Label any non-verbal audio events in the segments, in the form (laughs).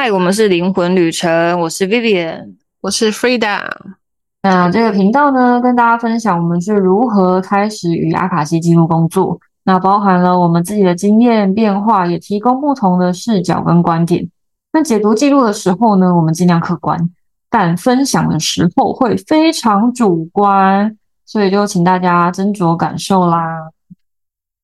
嗨，我们是灵魂旅程，我是 Vivian，我是 Frida。那这个频道呢，跟大家分享我们是如何开始与阿卡西记录工作。那包含了我们自己的经验变化，也提供不同的视角跟观点。那解读记录的时候呢，我们尽量客观，但分享的时候会非常主观，所以就请大家斟酌感受啦。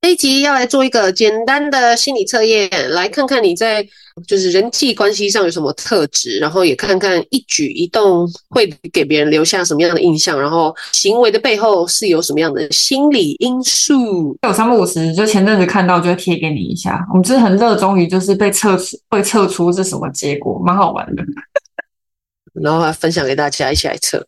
这一集要来做一个简单的心理测验，来看看你在就是人际关系上有什么特质，然后也看看一举一动会给别人留下什么样的印象，然后行为的背后是有什么样的心理因素。有三不五十，就前阵子看到就会贴给你一下。我们就是很热衷于就是被测出会测出是什么结果，蛮好玩的。然后还分享给大家一起来测。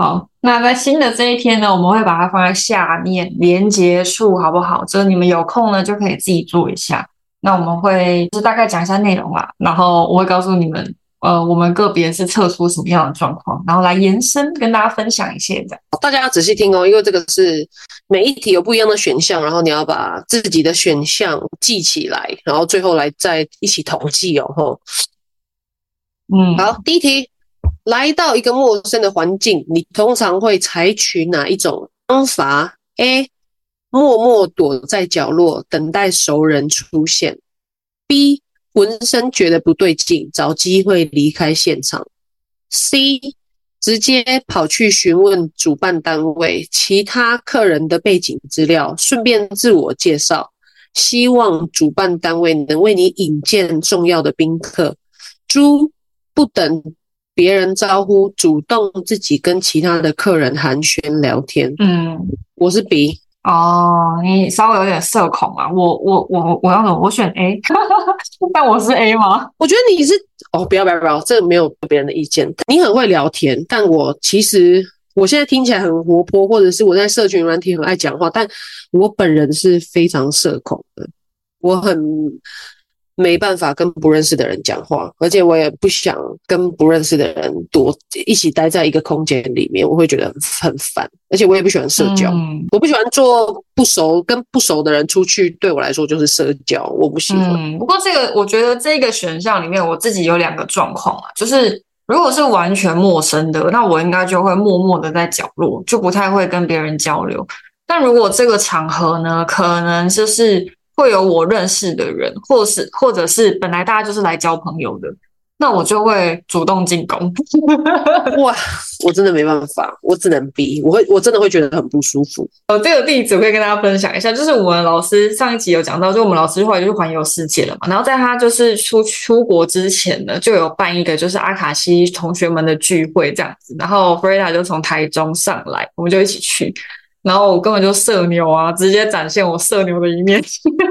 好，那在新的这一天呢，我们会把它放在下面连接处，好不好？就是你们有空呢，就可以自己做一下。那我们会就是大概讲一下内容啦，然后我会告诉你们，呃，我们个别是测出什么样的状况，然后来延伸跟大家分享一些的。大家要仔细听哦，因为这个是每一题有不一样的选项，然后你要把自己的选项记起来，然后最后来再一起统计哦。吼，嗯，好，第一题。来到一个陌生的环境，你通常会采取哪一种方法？A. 默默躲在角落等待熟人出现；B. 浑身觉得不对劲，找机会离开现场；C. 直接跑去询问主办单位其他客人的背景资料，顺便自我介绍，希望主办单位能为你引荐重要的宾客。猪不等。别人招呼，主动自己跟其他的客人寒暄聊天。嗯，我是 B 哦，你稍微有点社恐啊。我我我我要怎么？我选 A，(laughs) 但我是 A 吗？我觉得你是哦，不要不要不要，这个没有别人的意见。你很会聊天，但我其实我现在听起来很活泼，或者是我在社群软体很爱讲话，但我本人是非常社恐的，我很。没办法跟不认识的人讲话，而且我也不想跟不认识的人多一起待在一个空间里面，我会觉得很烦，而且我也不喜欢社交，嗯、我不喜欢做不熟跟不熟的人出去，对我来说就是社交，我不喜欢。嗯、不过这个我觉得这个选项里面我自己有两个状况啊，就是如果是完全陌生的，那我应该就会默默的在角落，就不太会跟别人交流。但如果这个场合呢，可能就是。会有我认识的人，或是或者是本来大家就是来交朋友的，那我就会主动进攻。(laughs) 哇，我真的没办法，我只能逼，我会我真的会觉得很不舒服。呃，这个例子我可以跟大家分享一下，就是我们老师上一集有讲到，就我们老师后来就是环游世界了嘛，然后在他就是出出国之前呢，就有办一个就是阿卡西同学们的聚会这样子，然后 Frida 就从台中上来，我们就一起去。然后我根本就社牛啊，直接展现我社牛的一面。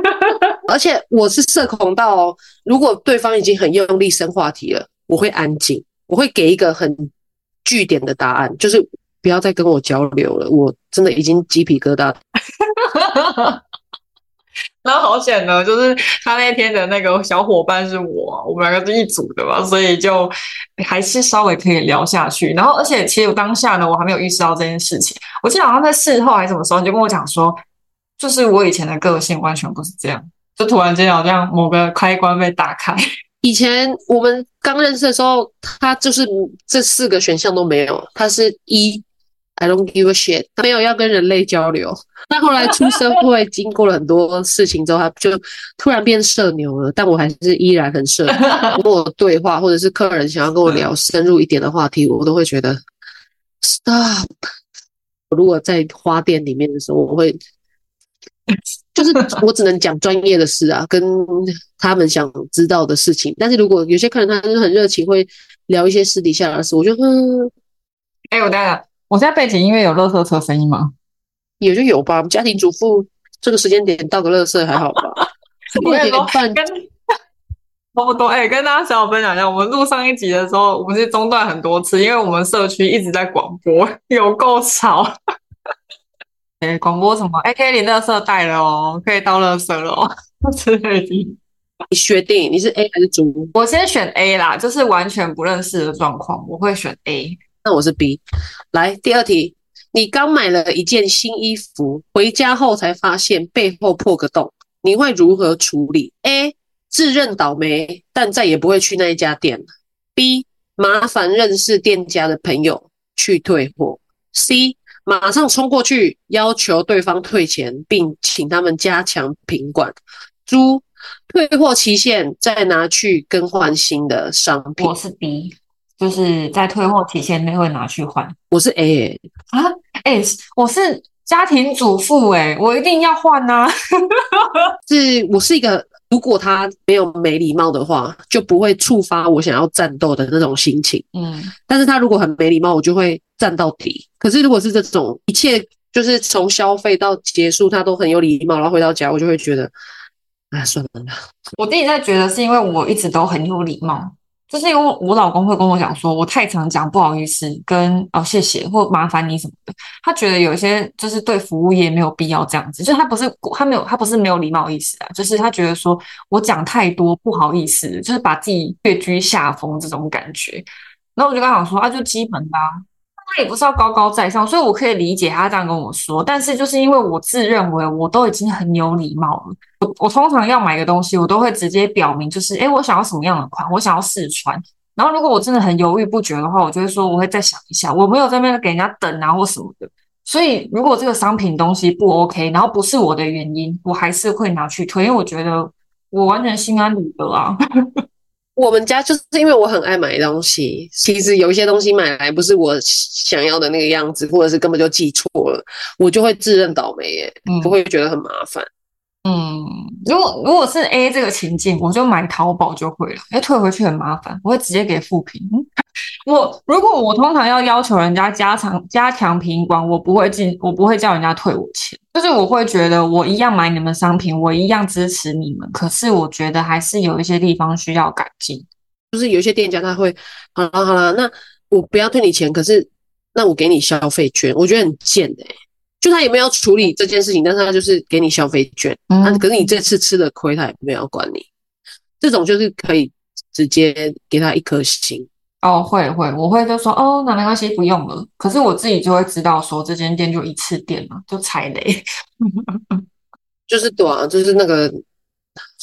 (laughs) 而且我是社恐到，如果对方已经很用力生话题了，我会安静，我会给一个很据点的答案，就是不要再跟我交流了。我真的已经鸡皮疙瘩。(laughs) (laughs) 然后好险呢，就是他那天的那个小伙伴是我，我们两个是一组的嘛，所以就还是稍微可以聊下去。然后，而且其实我当下呢，我还没有意识到这件事情。我记得好像在事后还是什么时候，你就跟我讲说，就是我以前的个性完全不是这样，就突然间好像某个开关被打开。(laughs) 以前我们刚认识的时候，他就是这四个选项都没有，他是一。I don't give a shit，他没有要跟人类交流。那后来出社会，经过了很多事情之后，他就突然变社牛了。但我还是依然很社牛。跟我对话，或者是客人想要跟我聊深入一点的话题，我都会觉得 stop。如果在花店里面的时候，我会就是我只能讲专业的事啊，跟他们想知道的事情。但是如果有些客人他就是很热情，会聊一些私底下的事，我就嗯，哎、欸，我当然。我现在背景音乐有垃圾车声音吗？有就有吧。我们家庭主妇这个时间点倒个垃圾还好吧？(laughs) 我也跟 (laughs) 差不多。哎、欸，跟大家小小分享一下，我们录上一集的时候，我们是中断很多次，因为我们社区一直在广播，(laughs) 有够吵。哎、欸，广播什么？哎、欸，可以连垃圾袋了哦，可以倒垃圾了哦。之类的。你确定你是 A 还是猪？我先选 A 啦，就是完全不认识的状况，我会选 A。那我是 B，来第二题，你刚买了一件新衣服，回家后才发现背后破个洞，你会如何处理？A. 自认倒霉，但再也不会去那一家店了。B 麻烦认识店家的朋友去退货。C 马上冲过去要求对方退钱，并请他们加强品管。猪退货期限再拿去更换新的商品。我是 B，就是在退货期限内会拿去换。我是 A 啊，哎、欸，我是家庭主妇哎，我一定要换呐、啊。(laughs) 是，我是一个。如果他没有没礼貌的话，就不会触发我想要战斗的那种心情。嗯，但是他如果很没礼貌，我就会战到底。可是如果是这种一切就是从消费到结束，他都很有礼貌，然后回到家，我就会觉得，哎，算了。我自己在觉得是因为我一直都很有礼貌。就是因为我老公会跟我讲说，我太常讲不好意思，跟哦谢谢或麻烦你什么的，他觉得有一些就是对服务业没有必要这样子，就他不是他没有他不是没有礼貌意思啊，就是他觉得说我讲太多不好意思，就是把自己跃居下风这种感觉，那我就跟他讲说啊，就基本的啊。他也不是要高高在上，所以我可以理解他这样跟我说。但是就是因为我自认为我都已经很有礼貌了，我我通常要买个东西，我都会直接表明，就是诶，我想要什么样的款，我想要试穿。然后如果我真的很犹豫不决的话，我就会说我会再想一下，我没有在那边给人家等啊或什么的。所以如果这个商品东西不 OK，然后不是我的原因，我还是会拿去推，因为我觉得我完全心安理得啊。我们家就是因为我很爱买东西，其实有一些东西买来不是我想要的那个样子，或者是根本就记错了，我就会自认倒霉耶，嗯、不会觉得很麻烦。嗯，如果如果是 A 这个情境，我就买淘宝就会了，哎，退回去很麻烦，我会直接给负评。(laughs) 我如果我通常要要求人家加强加强品管，我不会进，我不会叫人家退我钱，就是我会觉得我一样买你们商品，我一样支持你们，可是我觉得还是有一些地方需要改进，就是有些店家他会，好了好了，那我不要退你钱，可是那我给你消费券，我觉得很贱的、就他也没有处理这件事情，但是他就是给你消费券，嗯，可是你这次吃了亏，他也没有管你。这种就是可以直接给他一颗星。哦，会会，我会就说哦，那没关系，不用了。可是我自己就会知道说，这间店就一次店嘛，就踩雷。(laughs) 就是短啊，就是那个。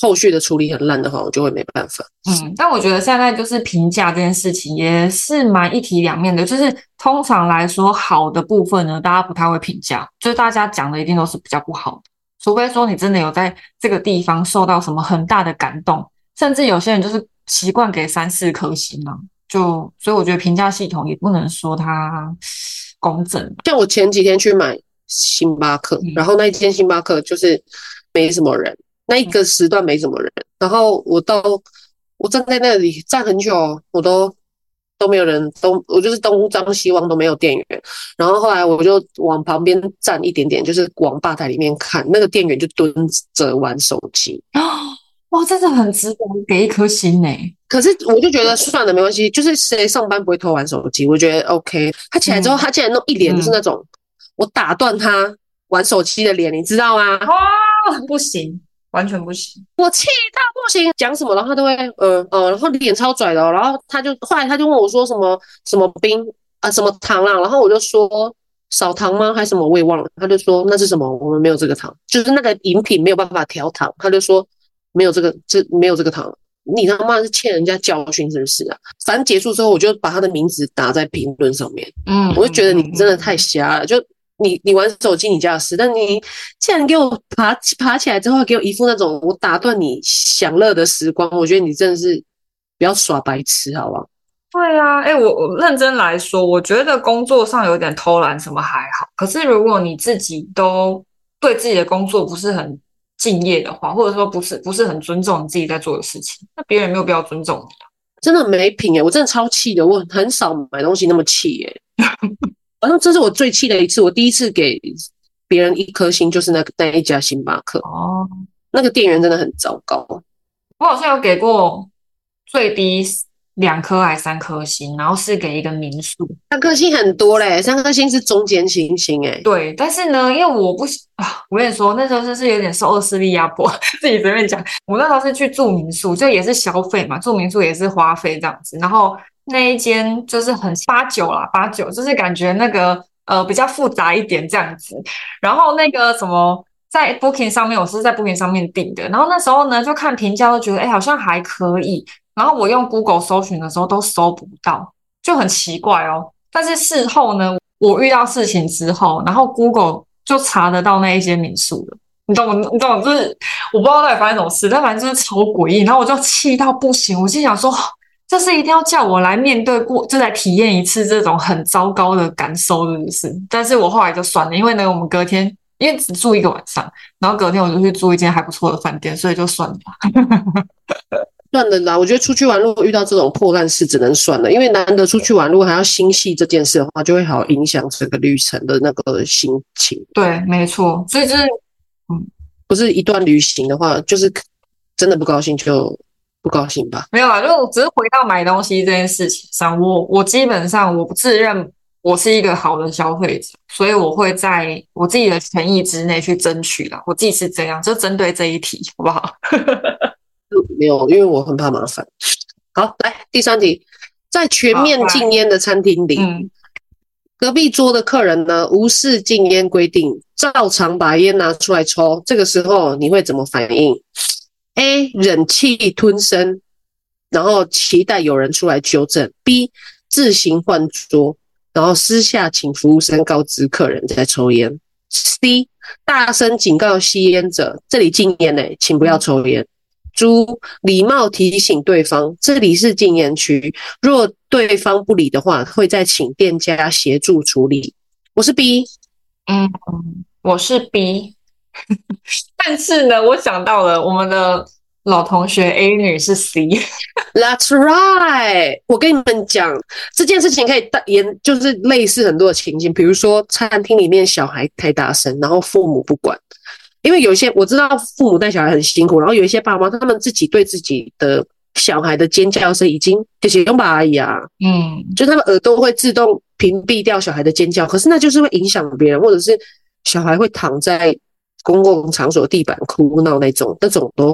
后续的处理很烂的话，我就会没办法。嗯，但我觉得现在就是评价这件事情也是蛮一体两面的。就是通常来说，好的部分呢，大家不太会评价，就是大家讲的一定都是比较不好的。除非说你真的有在这个地方受到什么很大的感动，甚至有些人就是习惯给三四颗星嘛。就所以我觉得评价系统也不能说它公正。像我前几天去买星巴克，嗯、然后那一间星巴克就是没什么人。那一个时段没什么人，然后我到我站在那里站很久，我都都没有人，都我就是东张西望都没有店员。然后后来我就往旁边站一点点，就是往吧台里面看，那个店员就蹲着玩手机。(gasps) 哇，真的很值得给一颗心呢。可是我就觉得算了，没关系，就是谁上班不会偷玩手机？我觉得 OK。他起来之后，他竟然弄一脸就是那种、嗯、我打断他玩手机的脸，你知道吗？哇，不行。完全不行，我气到不行，讲什么然后他都会，嗯、呃、嗯、呃，然后脸超拽的、哦，然后他就后来他就问我说什么什么冰啊什么糖啊，然后我就说少糖吗？还是什么我也忘了，他就说那是什么？我们没有这个糖，就是那个饮品没有办法调糖，他就说没有这个这没有这个糖，你他妈是欠人家教训是不是啊？反正结束之后我就把他的名字打在评论上面，嗯，我就觉得你真的太瞎了，就。你你玩手机你家的事，但你既然给我爬爬起来之后，给我一副那种我打断你享乐的时光，我觉得你真的是不要耍白痴，好不好？对啊，哎、欸，我我认真来说，我觉得工作上有点偷懒什么还好，可是如果你自己都对自己的工作不是很敬业的话，或者说不是不是很尊重你自己在做的事情，那别人没有必要尊重你啊。真的没品哎，我真的超气的，我很少买东西那么气哎。(laughs) 反正这是我最气的一次，我第一次给别人一颗星，就是那个那一家星巴克哦，那个店员真的很糟糕。我好像有给过最低两颗还三颗星，然后是给一个民宿，三颗星很多嘞，三颗星是中间星星诶。对，但是呢，因为我不啊，我跟你说，那时候就是有点受恶势力压迫，(laughs) 自己随便讲。我那时候是去住民宿，就也是消费嘛，住民宿也是花费这样子，然后。那一间就是很八九啦，八九就是感觉那个呃比较复杂一点这样子，然后那个什么在 Booking 上面，我是在 Booking 上面订的。然后那时候呢，就看评价，都觉得哎，好像还可以。然后我用 Google 搜寻的时候，都搜不到，就很奇怪哦。但是事后呢，我遇到事情之后，然后 Google 就查得到那一间民宿了。你懂我，你懂我，就是我不知道到底发生什么事，但反正就是超诡异。然后我就气到不行，我心想说，这是一定要叫我来面对过，就来体验一次这种很糟糕的感受，是不是？但是我后来就算了，因为呢，我们隔天。因为只住一个晚上，然后隔天我就去住一间还不错的饭店，所以就算了，算了啦。我觉得出去玩，如果遇到这种破烂事，只能算了。因为难得出去玩，如果还要心系这件事的话，就会好影响整个旅程的那个心情。对，没错。所以就是，嗯，不是一段旅行的话，就是真的不高兴就不高兴吧。没有啊，就只是回到买东西这件事情上，我我基本上我不自认。我是一个好的消费者，所以我会在我自己的权益之内去争取的。我自己是这样，就针对这一题，好不好？没有，因为我很怕麻烦。好，来第三题，在全面禁烟的餐厅里，嗯，隔壁桌的客人呢，无视禁烟规定，照常把烟拿出来抽，这个时候你会怎么反应？A. 忍气吞声，然后期待有人出来纠正；B. 自行换桌。然后私下请服务生告知客人在抽烟。C 大声警告吸烟者，这里禁烟呢，请不要抽烟。猪礼貌提醒对方，这里是禁烟区，若对方不理的话，会再请店家协助处理。我是 B，嗯，我是 B，(laughs) 但是呢，我想到了我们的。老同学 A 女是 C，That's (laughs) right。我跟你们讲这件事情可以带言，就是类似很多的情景，比如说餐厅里面小孩太大声，然后父母不管，因为有一些我知道父母带小孩很辛苦，然后有一些爸妈他们自己对自己的小孩的尖叫声已经就是用把而已啊，嗯，就他们耳朵会自动屏蔽掉小孩的尖叫，可是那就是会影响别人，或者是小孩会躺在。公共场所地板哭闹那种，那种都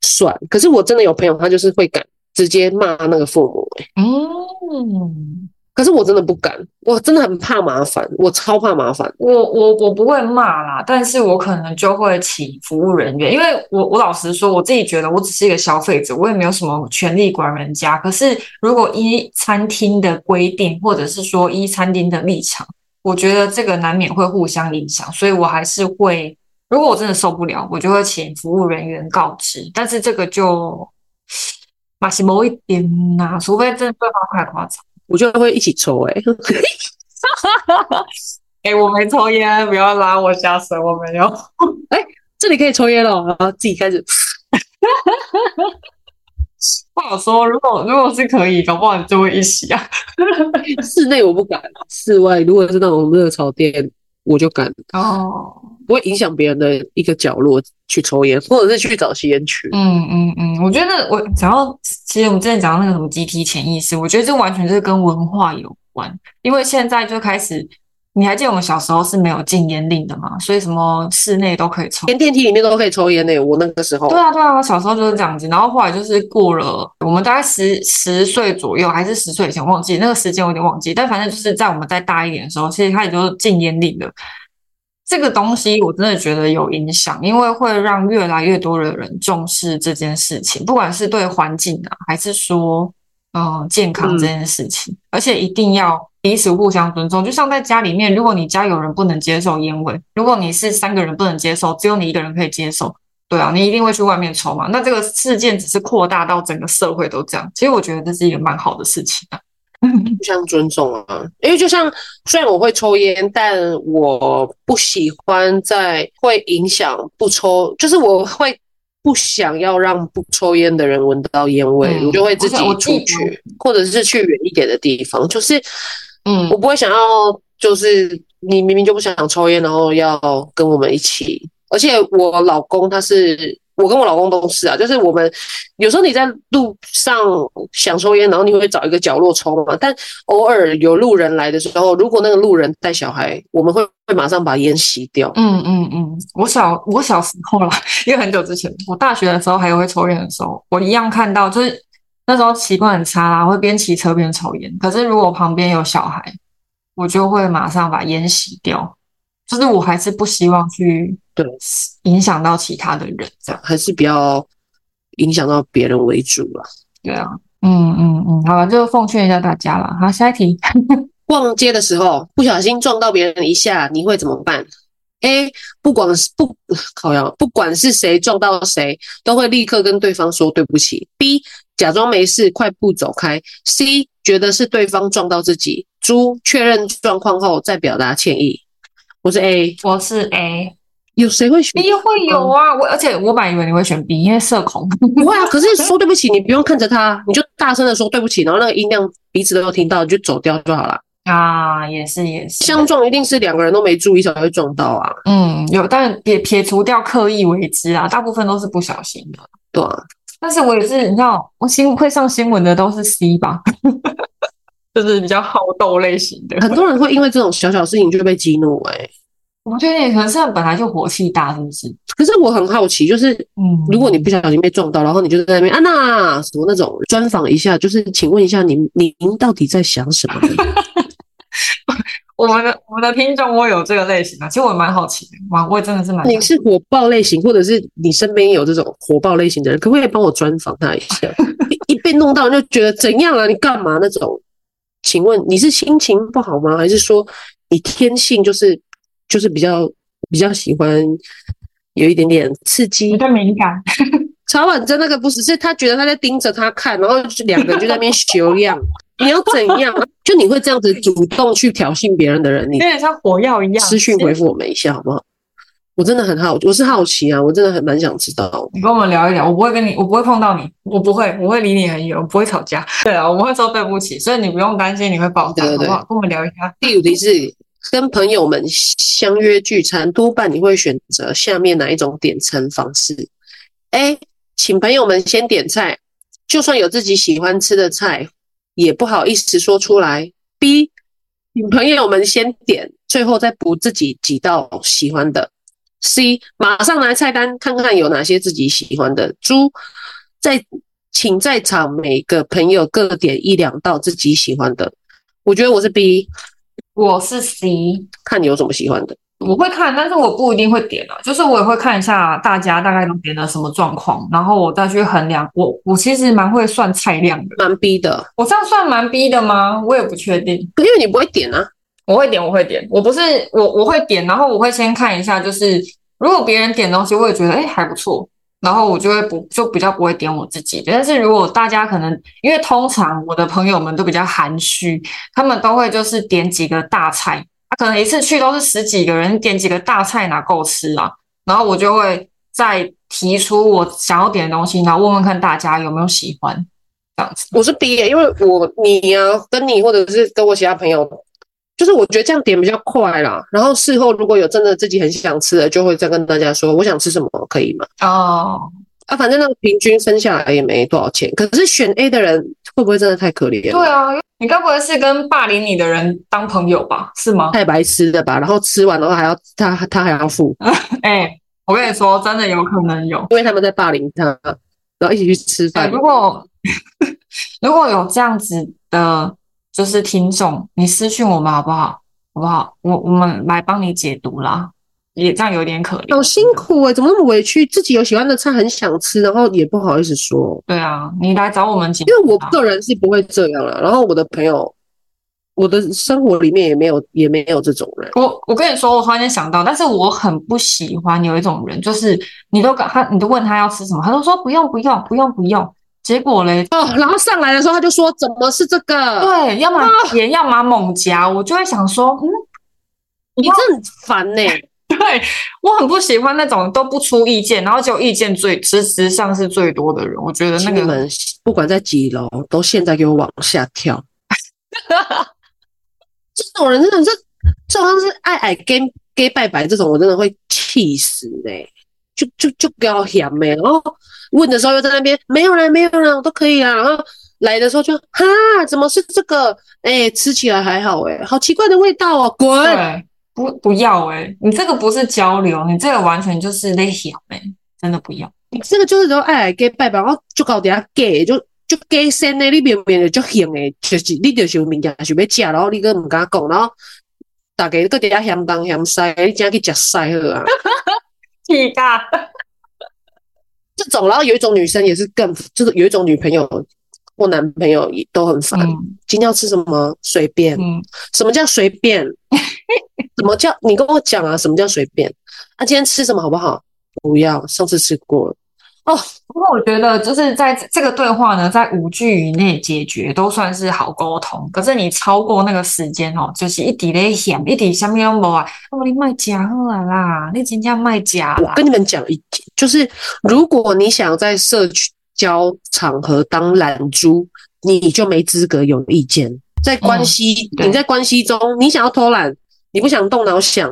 算。可是我真的有朋友，他就是会敢直接骂那个父母、欸。嗯，可是我真的不敢，我真的很怕麻烦，我超怕麻烦。我我我不会骂啦，但是我可能就会请服务人员，因为我我老实说，我自己觉得我只是一个消费者，我也没有什么权利管人家。可是如果依餐厅的规定，或者是说依餐厅的立场，我觉得这个难免会互相影响，所以我还是会。如果我真的受不了，我就会请服务人员告知。但是这个就马西某一点呐、啊，除非真的对方太夸张，我就会一起抽、欸。(laughs) 哎，哎、欸，我没抽烟，不要拉我下水，我没有。(laughs) 哎、欸，这里可以抽烟了，然后自己开始。不好说，如果如果是可以，搞不好你就会一起啊。(laughs) 室内我不敢，室外如果是那种热炒店，我就敢。哦。不会影响别人的一个角落去抽烟，或者是去找吸烟区。嗯嗯嗯，我觉得我想要，其实我们之前讲到那个什么集体潜意识，我觉得这完全就是跟文化有关。因为现在就开始，你还记得我们小时候是没有禁烟令的吗？所以什么室内都可以抽，连电梯里面都可以抽烟呢。我那个时候，对啊对啊，我小时候就是这样子。然后后来就是过了，我们大概十十岁左右，还是十岁以前，忘记那个时间我有点忘记。但反正就是在我们再大一点的时候，其实它也就是禁烟令的。这个东西我真的觉得有影响，因为会让越来越多的人重视这件事情，不管是对环境啊，还是说嗯、呃、健康这件事情，嗯、而且一定要彼此互相尊重。就像在家里面，如果你家有人不能接受烟味，如果你是三个人不能接受，只有你一个人可以接受，对啊，你一定会去外面抽嘛。那这个事件只是扩大到整个社会都这样，其实我觉得这是一个蛮好的事情啊。(laughs) 互相尊重啊，因为就像虽然我会抽烟，但我不喜欢在会影响不抽，就是我会不想要让不抽烟的人闻到烟味，嗯、我就会自己出去，或者是去远一点的地方。就是，嗯，我不会想要，就是你明明就不想抽烟，然后要跟我们一起，而且我老公他是。我跟我老公都是啊，就是我们有时候你在路上想抽烟，然后你会找一个角落抽嘛。但偶尔有路人来的时候，如果那个路人带小孩，我们会会马上把烟吸掉。嗯嗯嗯，我小我小时候啦，因为很久之前，我大学的时候还有会抽烟的时候，我一样看到，就是那时候习惯很差啦，会边骑车边抽烟。可是如果旁边有小孩，我就会马上把烟熄掉。就是我还是不希望去。对影响到其他的人，这样还是比较影响到别人为主啦。对啊，嗯嗯嗯，好了，就奉劝一下大家了。好，下一题。(laughs) 逛街的时候不小心撞到别人一下，你会怎么办？A. 不管是不靠腰，不管是谁撞到谁，都会立刻跟对方说对不起。B. 假装没事，快步走开。C. 觉得是对方撞到自己。猪确认状况后再表达歉意。我是 A，我是 A。有谁会选 B？会有啊，我而且我本来以为你会选 B，因为社恐。不会啊，(laughs) 可是说对不起，你不用看着他，你就大声的说对不起，然后那个音量彼此都有听到，你就走掉就好了。啊，也是也是，相撞一定是两个人都没注意才会撞到啊。嗯，有，但也撇除掉刻意为之啊，大部分都是不小心的。对啊，但是我也是，你知道，我新会上新闻的都是 C 吧，(laughs) 就是比较好斗类型的。很多人会因为这种小小事情就被激怒哎、欸。我觉得你可能是本来就火气大，是不是？可是我很好奇，就是，嗯，如果你不小心被撞到，然后你就在那边安娜什么那种专访一下，就是请问一下您，您您到底在想什么？(laughs) 我们的我们的听众，我有这个类型的，其实我蛮好奇的，哇，我也真的是蛮。你是火爆类型，或者是你身边有这种火爆类型的人，可不可以帮我专访他一下？(laughs) 一被弄到就觉得怎样啊？你干嘛那种？请问你是心情不好吗？还是说你天性就是？就是比较比较喜欢有一点点刺激，比较敏感。曹婉珍那个不是，是他觉得他在盯着他看，然后两个人就在那边 (laughs) 修样。你要怎样？(laughs) 就你会这样子主动去挑衅别人的人，你有点像火药一样。私讯回复我们一下好不好？我真的很好，我是好奇啊，我真的很蛮想知道。你跟我们聊一聊，我不会跟你，我不会碰到你，我不会，我会离你很远，我不会吵架。对啊，我们会说对不起，所以你不用担心你会爆炸，好不好？跟我们聊一下。第五题是。跟朋友们相约聚餐，多半你会选择下面哪一种点餐方式？A. 请朋友们先点菜，就算有自己喜欢吃的菜，也不好意思说出来。B. 请朋友们先点，最后再补自己几道喜欢的。C. 马上来菜单，看看有哪些自己喜欢的。猪在请在场每个朋友各点一两道自己喜欢的。我觉得我是 B。我是 C，看你有什么喜欢的，我会看，但是我不一定会点啊，就是我也会看一下大家大概都点了什么状况，然后我再去衡量。我我其实蛮会算菜量的，蛮逼的。我这样算蛮逼的吗？我也不确定，因为你不会点啊。我会点，我会点。我不是我我会点，然后我会先看一下，就是如果别人点东西，我也觉得哎还不错。然后我就会不就比较不会点我自己，但是如果大家可能因为通常我的朋友们都比较含蓄，他们都会就是点几个大菜，他可能一次去都是十几个人，点几个大菜哪够吃啊？然后我就会再提出我想要点的东西，然后问问看大家有没有喜欢这样子。我是 B 耶，因为我你啊跟你或者是跟我其他朋友。就是我觉得这样点比较快啦，然后事后如果有真的自己很想吃的，就会再跟大家说我想吃什么，可以吗？哦，啊，反正那个平均分下来也没多少钱。可是选 A 的人会不会真的太可怜？对啊，你该不会是跟霸凌你的人当朋友吧？是吗？太白痴了吧？然后吃完的话还要他他还要付？(laughs) 哎、欸，我跟你说，真的有可能有，因为他们在霸凌他，然后一起去吃饭。欸、如果 (laughs) 如果有这样子的。就是听众，你私讯我们好不好？好不好？我我们来帮你解读啦，也这样有点可怜，好辛苦哎、欸，怎么那么委屈？自己有喜欢的菜很想吃，然后也不好意思说。对啊，你来找我们解读，因为我个人是不会这样啦。然后我的朋友，我的生活里面也没有也没有这种人。我我跟你说，我突然间想到，但是我很不喜欢有一种人，就是你都跟他，你都问他要吃什么，他都说不用不用不用不用。结果嘞，哦，然后上来的时候他就说：“怎么是这个？”对，要么甜，要么猛夹。我就会想说：“嗯，你这很烦呢、欸。” (laughs) 对，我很不喜欢那种都不出意见，然后就意见最实质上是最多的人。我觉得那个门不管在几楼，都现在给我往下跳。这种人真的是，就好像是爱爱跟跟拜拜这种，我真的会气死嘞、欸！就就就不要嫌没，然后。问的时候又在那边没有啦，没有啦，我都可以啊。然后来的时候就哈，怎么是这个？哎、欸，吃起来还好哎、欸，好奇怪的味道哦，滚！对，不不要哎、欸，你这个不是交流，你这个完全就是在嫌哎，真的不要。你这个就是说爱来给拜拜，然后就搞点给，就就给先的，你明明就就嫌哎，就是你就是有物件想要吃，然后你个唔敢讲，然后大家个底下嫌东嫌西，你真去食屎好啊。屁大。这种，然后有一种女生也是更，就是有一种女朋友或男朋友也都很烦。嗯、今天要吃什么？随便。嗯、什么叫随便？(laughs) (laughs) 什么叫你跟我讲啊？什么叫随便？啊，今天吃什么好不好？不要，上次吃过了。哦，不过我觉得就是在这个对话呢，在五句以内解决都算是好沟通。可是你超过那个时间哦，就是一滴咧响，一滴什么都无啊，我你卖假货啦，你真叫卖假。我跟你们讲一点，就是如果你想在社交场合当懒猪，你就没资格有意见。在关系，嗯、你在关系中，你想要偷懒，你不想动脑想，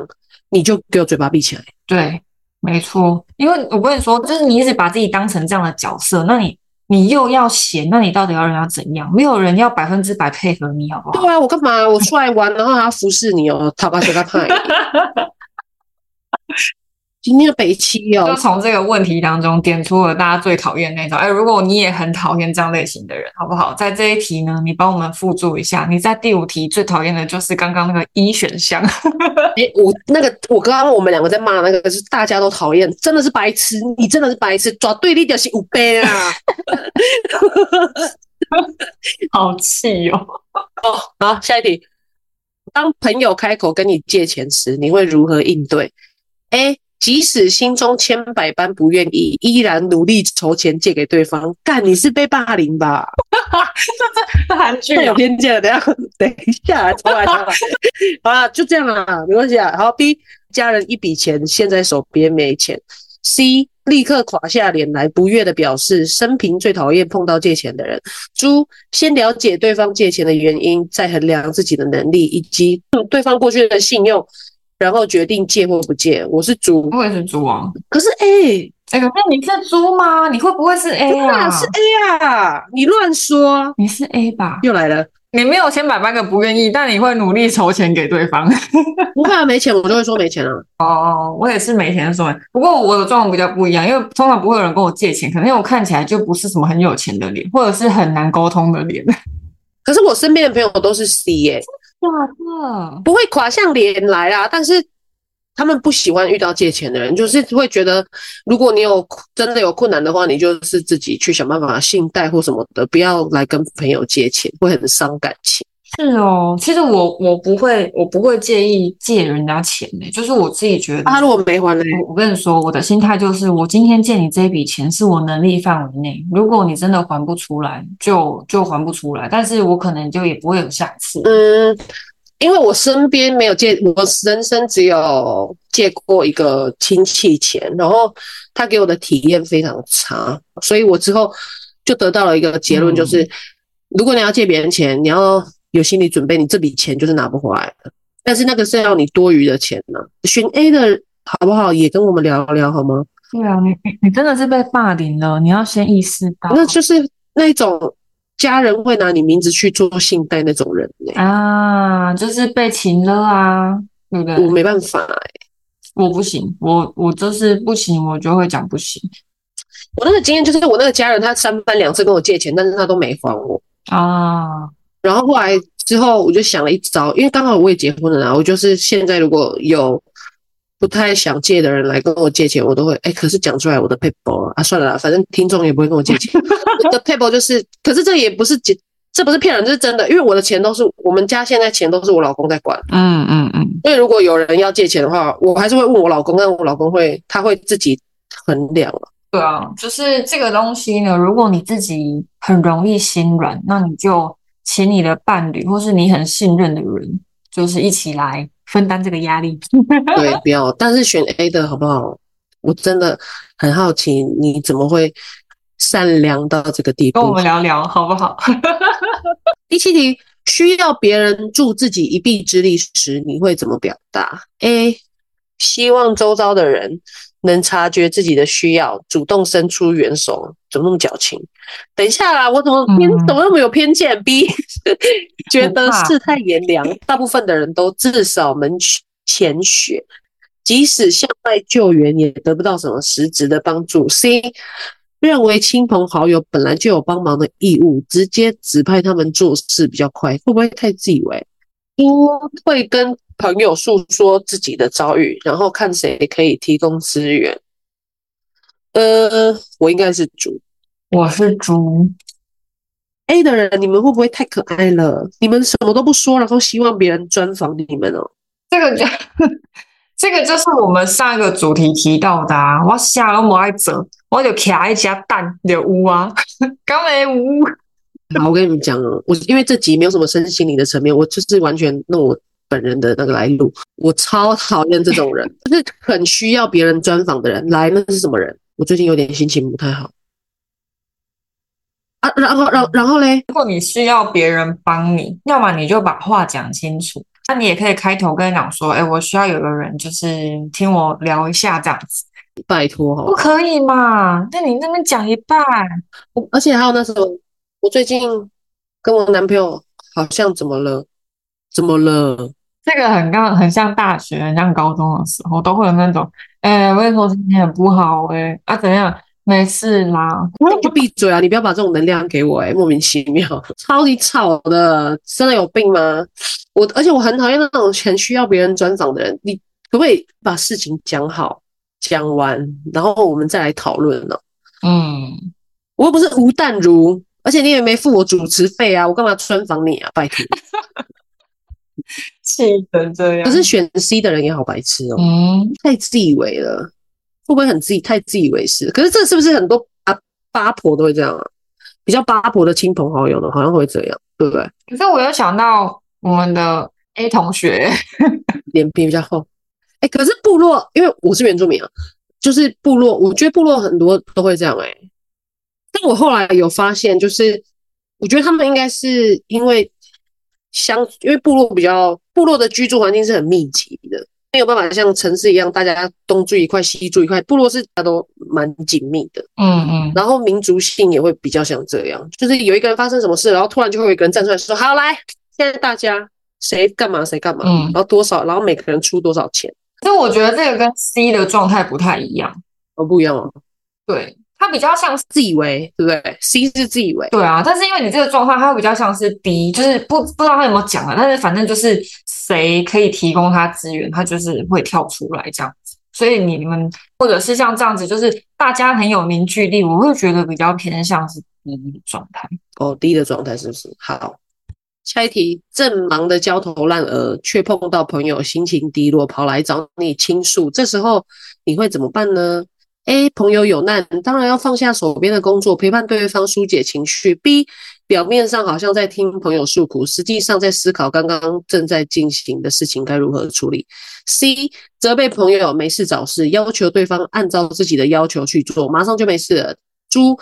你就给我嘴巴闭起来。对。没错，因为我跟你说，就是你一直把自己当成这样的角色，那你你又要写，那你到底要人家怎样？没有人要百分之百配合你，好不好？对啊，我干嘛？我出来玩，然后还要服侍你哦，讨吧，嘴巴派。(laughs) 今天的北七哦，就从这个问题当中点出了大家最讨厌那种。哎，如果你也很讨厌这样类型的人，好不好？在这一题呢，你帮我们附注一下。你在第五题最讨厌的就是刚刚那个一选项。(laughs) 哎，我那个我刚刚我们两个在骂那个是大家都讨厌，真的是白痴，你真的是白痴，抓对立就是五倍啊！(laughs) 好气哦！(laughs) 哦，好，下一题。当朋友开口跟你借钱时，你会如何应对？哎。即使心中千百般不愿意，依然努力筹钱借给对方。干，你是被霸凌吧？(laughs) 这这韩剧有偏见了。等下，等一下，重来，重来。好了，就这样啦，没关系啊。好，B，家人一笔钱现在手边没钱。C，立刻垮下脸来，不悦的表示生平最讨厌碰到借钱的人。猪，先了解对方借钱的原因，再衡量自己的能力以及对方过去的信用。然后决定借或不借。我是猪，我也是猪啊。可是 A，哎，那你是猪吗？你会不会是 A 啊？是 A 啊！你乱说，你是 A 吧？又来了，你没有千百般个不愿意，但你会努力筹钱给对方。(laughs) 不怕没钱，我就会说没钱了。哦，我也是没钱说。不过我的状况比较不一样，因为通常不会有人跟我借钱，可能因为我看起来就不是什么很有钱的脸，或者是很难沟通的脸。可是我身边的朋友都是 C 耶。假的，不会垮向脸来啊，但是他们不喜欢遇到借钱的人，就是会觉得，如果你有真的有困难的话，你就是自己去想办法信贷或什么的，不要来跟朋友借钱，会很伤感情。是哦，其实我我不会，我不会介意借人家钱的，就是我自己觉得，他如果没还呢，我跟你说，我的心态就是，我今天借你这笔钱是我能力范围内，如果你真的还不出来，就就还不出来，但是我可能就也不会有下次。嗯，因为我身边没有借，我人生只有借过一个亲戚钱，然后他给我的体验非常差，所以我之后就得到了一个结论，就是、嗯、如果你要借别人钱，你要。有心理准备，你这笔钱就是拿不回来的。但是那个是要你多余的钱呢、啊。选 A 的好不好？也跟我们聊聊好吗？对啊，你你真的是被霸凌了，你要先意识到。那就是那种家人会拿你名字去做信贷那种人、欸、啊，就是被擒了啊，对不对？我没办法哎、欸，我不行，我我就是不行，我就会讲不行。我那个经验就是，我那个家人他三番两次跟我借钱，但是他都没还我啊。然后后来之后，我就想了一招，因为刚好我也结婚了啦。我就是现在如果有不太想借的人来跟我借钱，我都会哎，可是讲出来我的 PayPal 啊，算了啦，反正听众也不会跟我借钱。我的 PayPal 就是，可是这也不是借这不是骗人，这是真的，因为我的钱都是我们家现在钱都是我老公在管。嗯嗯嗯。所以如果有人要借钱的话，我还是会问我老公，但我老公会他会自己衡量了。对啊，就是这个东西呢，如果你自己很容易心软，那你就。请你的伴侣或是你很信任的人，就是一起来分担这个压力。(laughs) 对，不要。但是选 A 的好不好？我真的很好奇，你怎么会善良到这个地步？跟我们聊聊好不好？第七题，需要别人助自己一臂之力时，你会怎么表达？A，希望周遭的人。能察觉自己的需要，主动伸出援手，怎么那么矫情？等一下啦，我怎么偏、嗯、怎么那么有偏见？B (laughs) 觉得世态炎凉，大部分的人都至少门前雪，即使向外救援，也得不到什么实质的帮助。C 认为亲朋好友本来就有帮忙的义务，直接指派他们做事比较快，会不会太自以为？多会跟朋友诉说自己的遭遇，然后看谁可以提供资源。呃，我应该是猪，我是猪。A 的人，你们会不会太可爱了？你们什么都不说，然后希望别人专访你们哦。这个就，(laughs) 这个就是我们上一个主题提到的啊。我下了我爱走，我就卡一家蛋的屋啊，(laughs) 刚没屋。好，我跟你们讲哦，我因为这集没有什么身心灵的层面，我就是完全那我本人的那个来录。我超讨厌这种人，(laughs) 就是很需要别人专访的人来，那是什么人？我最近有点心情不太好啊。然后，然然后嘞，如果你需要别人帮你，要么你就把话讲清楚。那你也可以开头跟他讲说：“哎，我需要有个人，就是听我聊一下这样子。”拜托，不可以嘛？那你那边讲一半，而且还有那时候。我最近跟我男朋友好像怎么了？怎么了？这个很刚很像大学，很像高中的时候，都会有那种，哎、欸，我跟你说今天很不好、欸，哎，啊，怎样？没事啦，你就闭嘴啊！你不要把这种能量给我、欸，哎，莫名其妙，(laughs) 超级吵的，真的有病吗？我而且我很讨厌那种很需要别人专访的人，你可不可以把事情讲好、讲完，然后我们再来讨论呢？嗯，我又不是吴淡如。而且你也没付我主持费啊，我干嘛专访你啊？拜托，(laughs) 气成这样。可是选 C 的人也好白痴哦、喔，嗯，太自以为了，会不会很自己太自以为是？可是这是不是很多啊八婆都会这样啊？比较八婆的亲朋好友呢，好像会这样，对不对？可是我又想到我们的 A 同学 (laughs) 脸皮比较厚，哎、欸，可是部落，因为我是原住民啊，就是部落，我觉得部落很多都会这样、欸，哎。但我后来有发现，就是我觉得他们应该是因为相，因为部落比较部落的居住环境是很密集的，没有办法像城市一样，大家东住一块西住一块。部落是大家都蛮紧密的，嗯嗯。然后民族性也会比较像这样，就是有一个人发生什么事，然后突然就会有一个人站出来说：“好，来，现在大家谁干嘛谁干嘛，嗯，然后多少，然后每个人出多少钱。”所以我觉得这个跟 C 的状态不太一样，哦，不一样哦，对。他比较像是自以为，对不对？C 是自以为，对啊。但是因为你这个状况，他会比较像是 B，就是不不知道他有没有讲啊。但是反正就是谁可以提供他资源，他就是会跳出来这样子。所以你们或者是像这样子，就是大家很有凝聚力，我会觉得比较偏向是 D 的状态。哦，D 的状态是不是？好，下一题，正忙的焦头烂额，却碰到朋友心情低落，跑来找你倾诉，这时候你会怎么办呢？A 朋友有难，当然要放下手边的工作，陪伴对方疏解情绪。B 表面上好像在听朋友诉苦，实际上在思考刚刚正在进行的事情该如何处理。C 责备朋友没事找事，要求对方按照自己的要求去做，马上就没事了。猪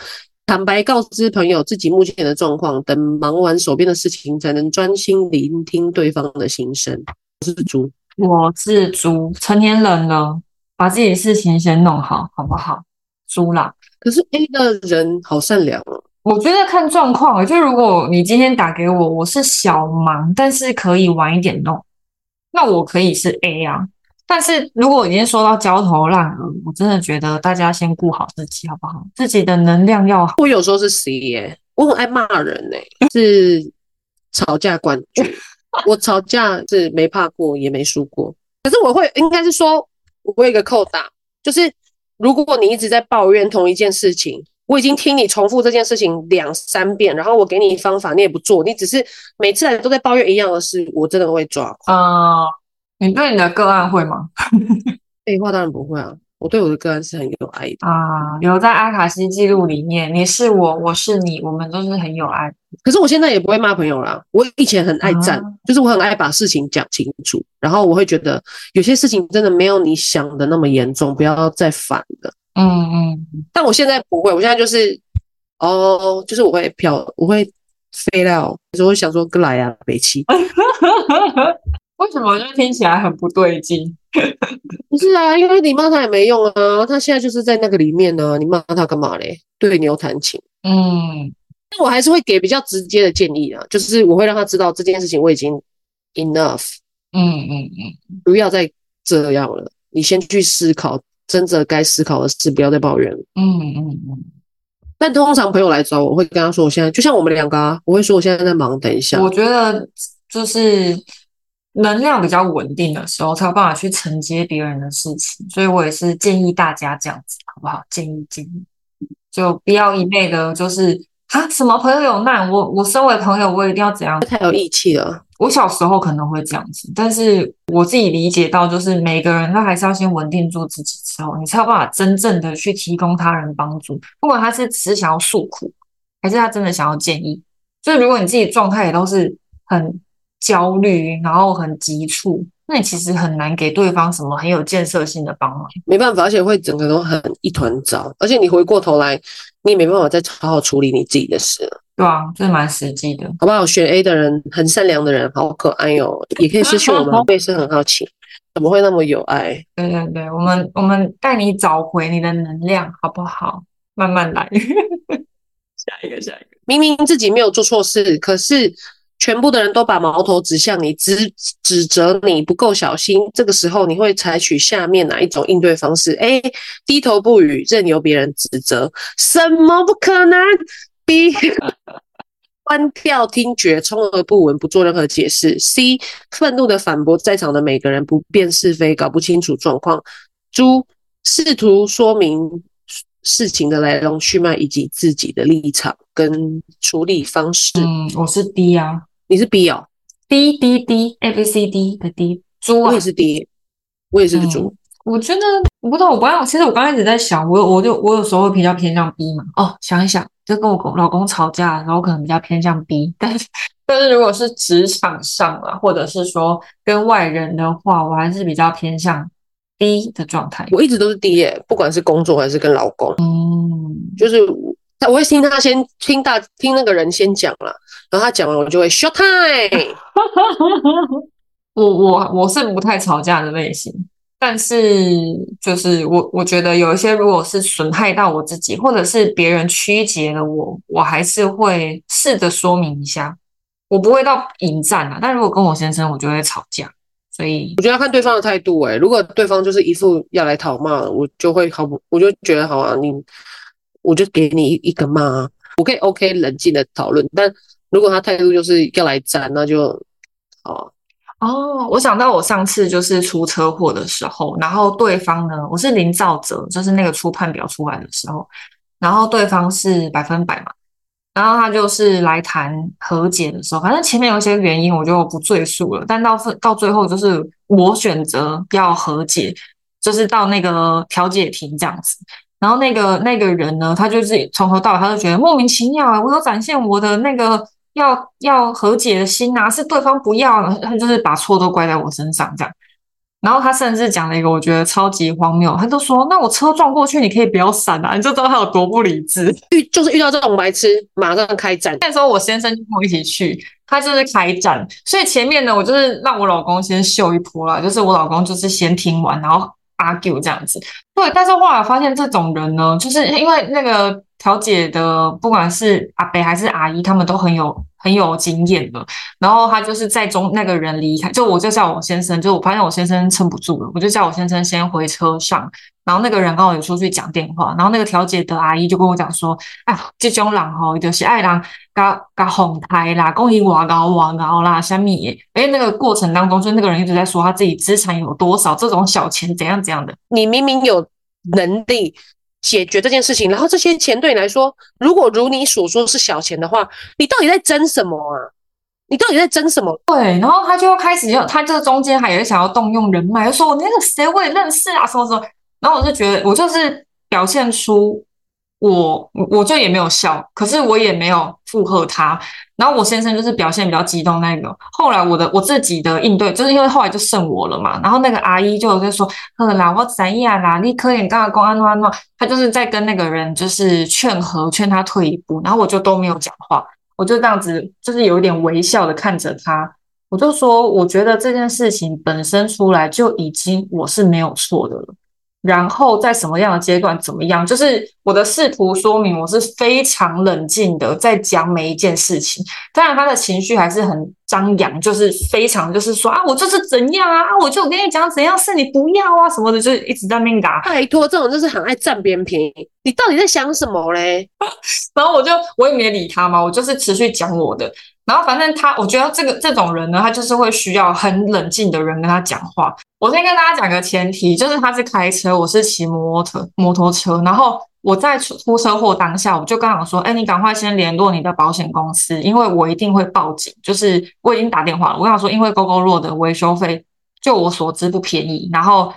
坦白告知朋友自己目前的状况，等忙完手边的事情，才能专心聆听对方的心声。我是猪，我是猪，成年人了。把自己的事情先弄好，好不好？猪啦，可是 A 的人好善良哦。我觉得看状况，就如果你今天打给我，我是小忙，但是可以晚一点弄，那我可以是 A 啊。但是如果已经说到焦头烂额，我真的觉得大家先顾好自己，好不好？自己的能量要好。我有时候是 C 耶，我很爱骂人哎，是吵架冠军。(laughs) 我吵架是没怕过，也没输过。可是我会，应该是说。我有一个扣打，就是如果你一直在抱怨同一件事情，我已经听你重复这件事情两三遍，然后我给你方法，你也不做，你只是每次来都在抱怨一样的事，我真的会抓狂。啊、呃，你对你的个案会吗？(laughs) 废话当然不会啊。我对我的个案是很有爱的啊，留在阿卡西记录里面，你是我，我是你，我们都是很有爱。可是我现在也不会骂朋友啦，我以前很爱战，啊、就是我很爱把事情讲清楚，然后我会觉得有些事情真的没有你想的那么严重，不要再烦了。嗯嗯，但我现在不会，我现在就是哦，就是我会飘，我会飞掉，就是我会想说，哥来呀，北七。(laughs) 为什么就听起来很不对劲？(laughs) 不是啊，因为你骂他也没用啊，他现在就是在那个里面呢、啊，你骂他干嘛嘞？对牛弹琴。嗯，但我还是会给比较直接的建议啊，就是我会让他知道这件事情我已经 enough。嗯嗯嗯，不要再这样了，你先去思考真正该思考的事，不要再抱怨了。嗯嗯嗯。但通常朋友来找我，我会跟他说，我现在就像我们两个啊，我会说我现在在忙，等一下。我觉得就是。能量比较稳定的时候，才有办法去承接别人的事情。所以我也是建议大家这样子，好不好？建议建议，就不要一味的，就是啊，什么朋友有难，我我身为朋友，我一定要怎样？太有义气了。我小时候可能会这样子，但是我自己理解到，就是每个人他还是要先稳定住自己之后，你才有办法真正的去提供他人帮助。不管他是只是想要诉苦，还是他真的想要建议。所以如果你自己状态也都是很焦虑，然后很急促，那你其实很难给对方什么很有建设性的帮忙。没办法，而且会整个都很一团糟，而且你回过头来，你也没办法再好好处理你自己的事了。对啊，这蛮实际的，好不好？选 A 的人很善良的人，好可爱哟，也可以失去我们。(laughs) 我也是很好奇，怎么会那么有爱？对对对，我们我们带你找回你的能量，好不好？慢慢来。(laughs) 下一个，下一个。明明自己没有做错事，可是全部的人都把矛头指向你，指指责你不够小心。这个时候，你会采取下面哪一种应对方式？A. 低头不语，任由别人指责。什么不可能？B (laughs) 关掉听觉，充耳不闻，不做任何解释。C 愤怒的反驳在场的每个人，不辨是非，搞不清楚状况。猪试图说明事情的来龙去脉以及自己的立场跟处理方式。嗯，我是 D 啊，你是 B 哦？D D D A B C D 的 D，猪啊，我也是 D，我也是个猪。嗯我觉得我不知道，我不知道其实我刚开始在想，我我就我有时候会比较偏向 B 嘛。哦，想一想，就跟我老公吵架的时候，可能比较偏向 B。(laughs) 但是但是如果是职场上啊，或者是说跟外人的话，我还是比较偏向 D 的状态。我一直都是 D 耶，不管是工作还是跟老公，嗯，就是他我会听他先听大听那个人先讲了，然后他讲完我就会 short time。(laughs) 我我我是不太吵架的类型。但是，就是我，我觉得有一些，如果是损害到我自己，或者是别人曲解了我，我还是会试着说明一下。我不会到引战啊，但如果跟我先生，我就会吵架。所以我觉得要看对方的态度。诶，如果对方就是一副要来讨骂，我就会毫不，我就觉得好啊，你，我就给你一一个骂，我可以 OK 冷静的讨论。但如果他态度就是要来战，那就好。哦，我想到我上次就是出车祸的时候，然后对方呢，我是林肇责，就是那个初判表出来的时候，然后对方是百分百嘛，然后他就是来谈和解的时候，反正前面有一些原因我就不赘述了，但到到最后就是我选择要和解，就是到那个调解庭这样子，然后那个那个人呢，他就是从头到尾他就觉得莫名其妙啊，我有展现我的那个。要要和解的心呐、啊，是对方不要，他就是把错都怪在我身上这样。然后他甚至讲了一个我觉得超级荒谬，他就说：“那我车撞过去，你可以不要闪啊！”你就知道他有多不理智。遇就是遇到这种白痴，马上开战。那时候我先生就跟我一起去，他就是开战。所以前面呢，我就是让我老公先秀一波啦，就是我老公就是先听完，然后 argue 这样子。对，但是后来发现这种人呢，就是因为那个。调解的，不管是阿伯还是阿姨，他们都很有很有经验的。然后他就是在中那个人离开，就我就叫我先生，就我发现我先生撑不住了，我就叫我先生先回车上。然后那个人刚好有出去讲电话，然后那个调解的阿姨就跟我讲说：“哎，这种人吼，就是爱人甲甲哄抬啦，讲伊外高外高啦，虾米？哎，那个过程当中，就那个人一直在说他自己资产有多少，这种小钱怎样怎样的。你明明有能力。”解决这件事情，然后这些钱对你来说，如果如你所说是小钱的话，你到底在争什么啊？你到底在争什么？对，然后他就要开始要，他这中间还有想要动用人脉，就说我那个谁我也认识啊，什么什么，然后我就觉得我就是表现出。我我就也没有笑，可是我也没有附和他。然后我先生就是表现比较激动那个。后来我的我自己的应对，就是因为后来就剩我了嘛。然后那个阿姨就在说：“呵啦，我怎样啦？你可以跟他公安安安。”他就是在跟那个人就是劝和，劝他退一步。然后我就都没有讲话，我就这样子，就是有一点微笑的看着他。我就说：“我觉得这件事情本身出来就已经我是没有错的了。”然后在什么样的阶段怎么样？就是我的试图说明，我是非常冷静的在讲每一件事情。当然，他的情绪还是很张扬，就是非常就是说啊，我就是怎样啊，我就跟你讲怎样，是你不要啊什么的，就是一直在那边打。拜托，这种就是很爱占别人便宜。你到底在想什么嘞？(laughs) 然后我就我也没理他嘛，我就是持续讲我的。然后反正他，我觉得这个这种人呢，他就是会需要很冷静的人跟他讲话。我先跟大家讲个前提，就是他是开车，我是骑摩托摩托车。然后我在出出车祸当下，我就刚好说，哎，你赶快先联络你的保险公司，因为我一定会报警。就是我已经打电话了，我跟他说，因为 Gogoro 的维修费，就我所知不便宜。然后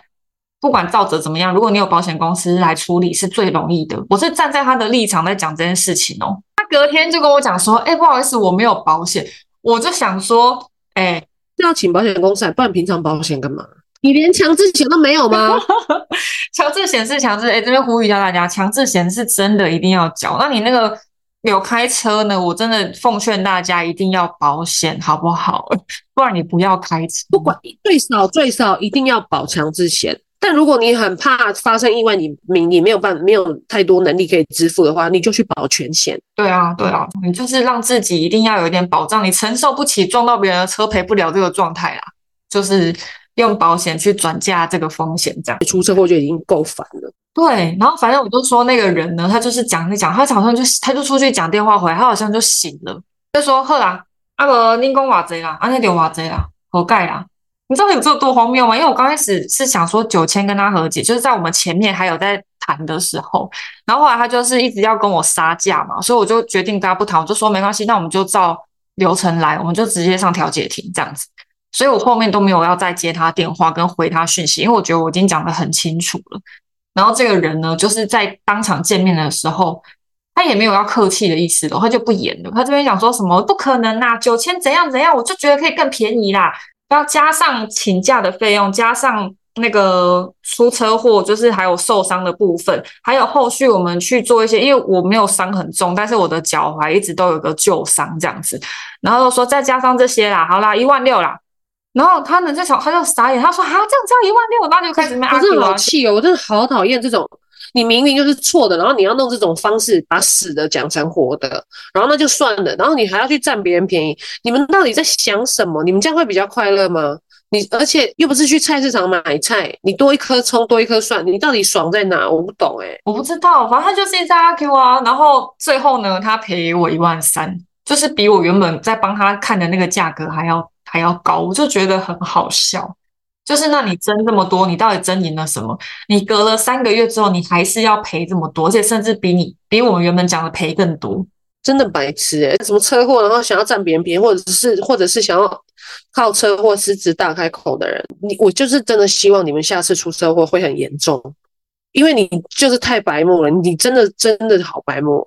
不管造责怎么样，如果你有保险公司来处理，是最容易的。我是站在他的立场在讲这件事情哦。隔天就跟我讲说，哎、欸，不好意思，我没有保险。我就想说，哎、欸，要请保险公司来，不然平常保险干嘛？你连强制险都没有吗？(laughs) 强制险是强制，哎、欸，这边呼吁一下大家，强制险是真的一定要缴。那你那个有开车呢？我真的奉劝大家一定要保险，好不好？(laughs) 不然你不要开车。不管最少最少一定要保强制险。但如果你很怕发生意外，你你你没有办没有太多能力可以支付的话，你就去保全险。对啊，对啊，你就是让自己一定要有一点保障，你承受不起撞到别人的车赔不了这个状态啦，就是用保险去转嫁这个风险，这样出车祸就已经够烦了。对，然后反正我就说那个人呢，他就是讲一讲，他早上就他就出去讲电话回来，他好像就醒了，就说好啦，阿伯您讲偌济啦，阿那就偌济啦，何盖啦。你知道有这多荒谬吗？因为我刚开始是想说九千跟他和解，就是在我们前面还有在谈的时候，然后后来他就是一直要跟我杀价嘛，所以我就决定跟他不谈，我就说没关系，那我们就照流程来，我们就直接上调解庭这样子。所以我后面都没有要再接他电话跟回他讯息，因为我觉得我已经讲得很清楚了。然后这个人呢，就是在当场见面的时候，他也没有要客气的意思了，他就不演了。他这边讲说什么不可能呐，九千怎样怎样，我就觉得可以更便宜啦。要加上请假的费用，加上那个出车祸，就是还有受伤的部分，还有后续我们去做一些，因为我没有伤很重，但是我的脚踝一直都有个旧伤这样子，然后说再加上这些啦，好啦，一万六啦。然后他们在想，他就傻眼，他说啊，这样只要一万六，那就开始骂。我真的好气哦，我真的好讨厌这种。你明明就是错的，然后你要弄这种方式把死的讲成活的，然后那就算了，然后你还要去占别人便宜，你们到底在想什么？你们这样会比较快乐吗？你而且又不是去菜市场买菜，你多一颗葱多一颗蒜，你到底爽在哪？我不懂哎、我不知道，反正他就是一直阿 Q 啊，然后最后呢，他赔我一万三，就是比我原本在帮他看的那个价格还要还要高，我就觉得很好笑。就是，那你争这么多，你到底争赢了什么？你隔了三个月之后，你还是要赔这么多，而且甚至比你比我们原本讲的赔更多，真的白痴诶、欸、什么车祸，然后想要占别人便宜，或者是或者是想要靠车祸狮子大开口的人，你我就是真的希望你们下次出车祸会很严重，因为你就是太白目了，你真的真的好白目，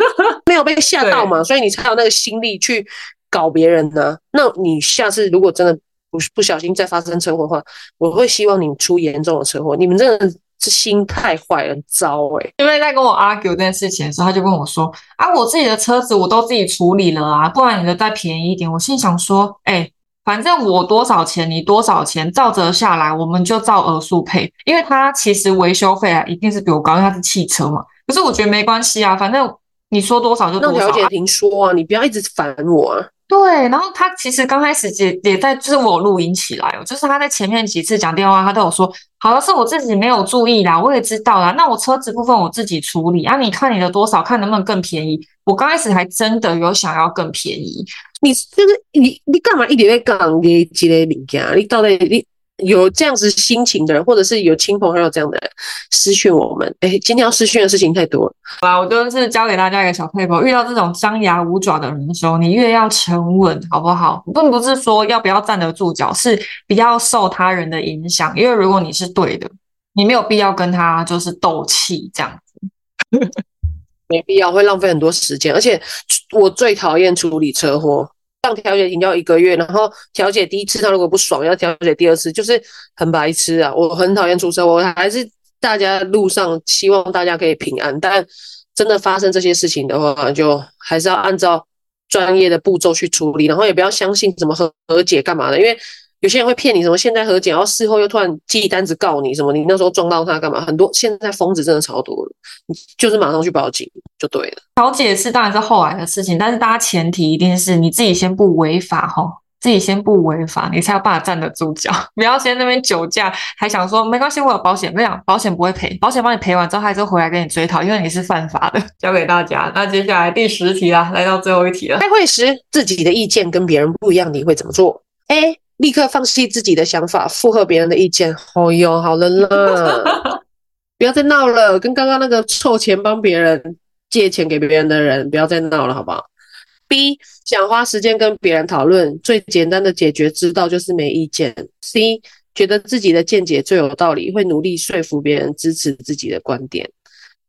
(laughs) 没有被吓到嘛，所以你才有那个心力去搞别人呢。那你下次如果真的。不不小心再发生车祸的话，我会希望你出严重的车祸。你们真的是心太坏了，很糟哎、欸、因为在跟我 argue 这件事情的时候，他就跟我说：“啊，我自己的车子我都自己处理了啊，不然你的再便宜一点。”我心想说：“哎、欸，反正我多少钱，你多少钱，照折下来，我们就照额数赔。因为他其实维修费啊，一定是比我高，因为他是汽车嘛。可是我觉得没关系啊，反正你说多少就多少、啊。那调解庭说啊，你不要一直烦我啊。”对，然后他其实刚开始也也在，自我录音起来哦，就是他在前面几次讲电话，他都有说，好像是我自己没有注意啦，我也知道啦，那我车子部分我自己处理啊，你看你的多少，看能不能更便宜。我刚开始还真的有想要更便宜，你就是你你干嘛一点点讲给这个物件？你到底你？有这样子心情的人，或者是有亲朋好友这样的人私讯我们，哎、欸，今天要私讯的事情太多了。好啦，我就是教给大家一个小撇步，遇到这种张牙舞爪的人的时候，你越要沉稳，好不好？并不是说要不要站得住脚，是不要受他人的影响。因为如果你是对的，你没有必要跟他就是斗气这样子，(laughs) 没必要，会浪费很多时间。而且我最讨厌处理车祸。上调解停掉一个月，然后调解第一次他如果不爽，要调解第二次，就是很白痴啊！我很讨厌出车祸，我还是大家路上希望大家可以平安，但真的发生这些事情的话，就还是要按照专业的步骤去处理，然后也不要相信什么和和解干嘛的，因为。有些人会骗你什么现在和解，然后事后又突然寄单子告你什么，你那时候撞到他干嘛？很多现在疯子真的超多了，你就是马上去报警就对了。调解是当然是后来的事情，但是大家前提一定是你自己先不违法哈，自己先不违法，你才有办法站得住脚。不要先那边酒驾，还想说没关系，我有保险。我讲保险不会赔，保险帮你赔完之后，还是回来跟你追讨，因为你是犯法的。交给大家。那接下来第十题啦，来到最后一题了。开会时自己的意见跟别人不一样，你会怎么做？A. 立刻放弃自己的想法，附和别人的意见。哦哟，好了啦，(laughs) 不要再闹了，跟刚刚那个凑钱帮别人借钱给别人的人，不要再闹了，好不好？B 想花时间跟别人讨论，最简单的解决之道就是没意见。C 觉得自己的见解最有道理，会努力说服别人支持自己的观点。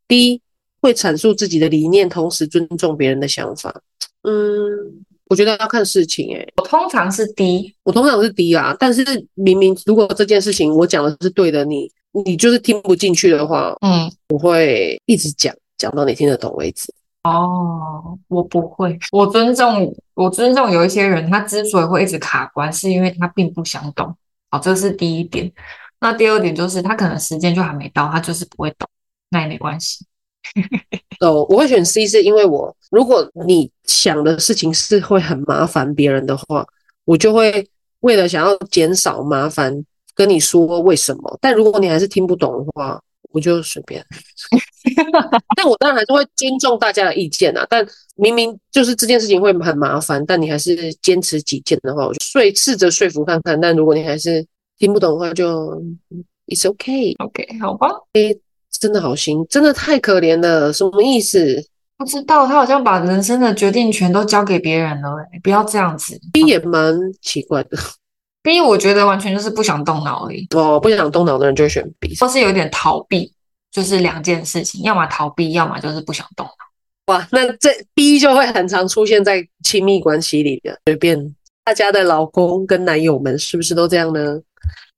D 会阐述自己的理念，同时尊重别人的想法。嗯，我觉得要看事情诶。我通常是低我通常是低啊。但是明明如果这件事情我讲的是对的，你你就是听不进去的话，嗯，我会一直讲，讲到你听得懂为止。哦，我不会，我尊重，我尊重有一些人，他之所以会一直卡关，是因为他并不想懂。好，这是第一点。那第二点就是他可能时间就还没到，他就是不会懂，那也没关系。(laughs) 哦，我会选 C，是因为我如果你想的事情是会很麻烦别人的话，我就会为了想要减少麻烦跟你说为什么。但如果你还是听不懂的话，我就随便，(laughs) 但我当然还是会尊重大家的意见啊。但明明就是这件事情会很麻烦，但你还是坚持己见的话，我就说试着说服看看。但如果你还是听不懂的话，就 It's OK，OK，好吧。哎，真的好心，真的太可怜了，什么意思？不知道，他好像把人生的决定权都交给别人了。哎，不要这样子，B 也蛮奇怪的。(laughs) B 我觉得完全就是不想动脑而已。哦，不想动脑的人就会选 B，或是有点逃避，就是两件事情，要么逃避，要么就是不想动脑。哇，那这 B 就会很常出现在亲密关系里的。随便大家的老公跟男友们是不是都这样呢？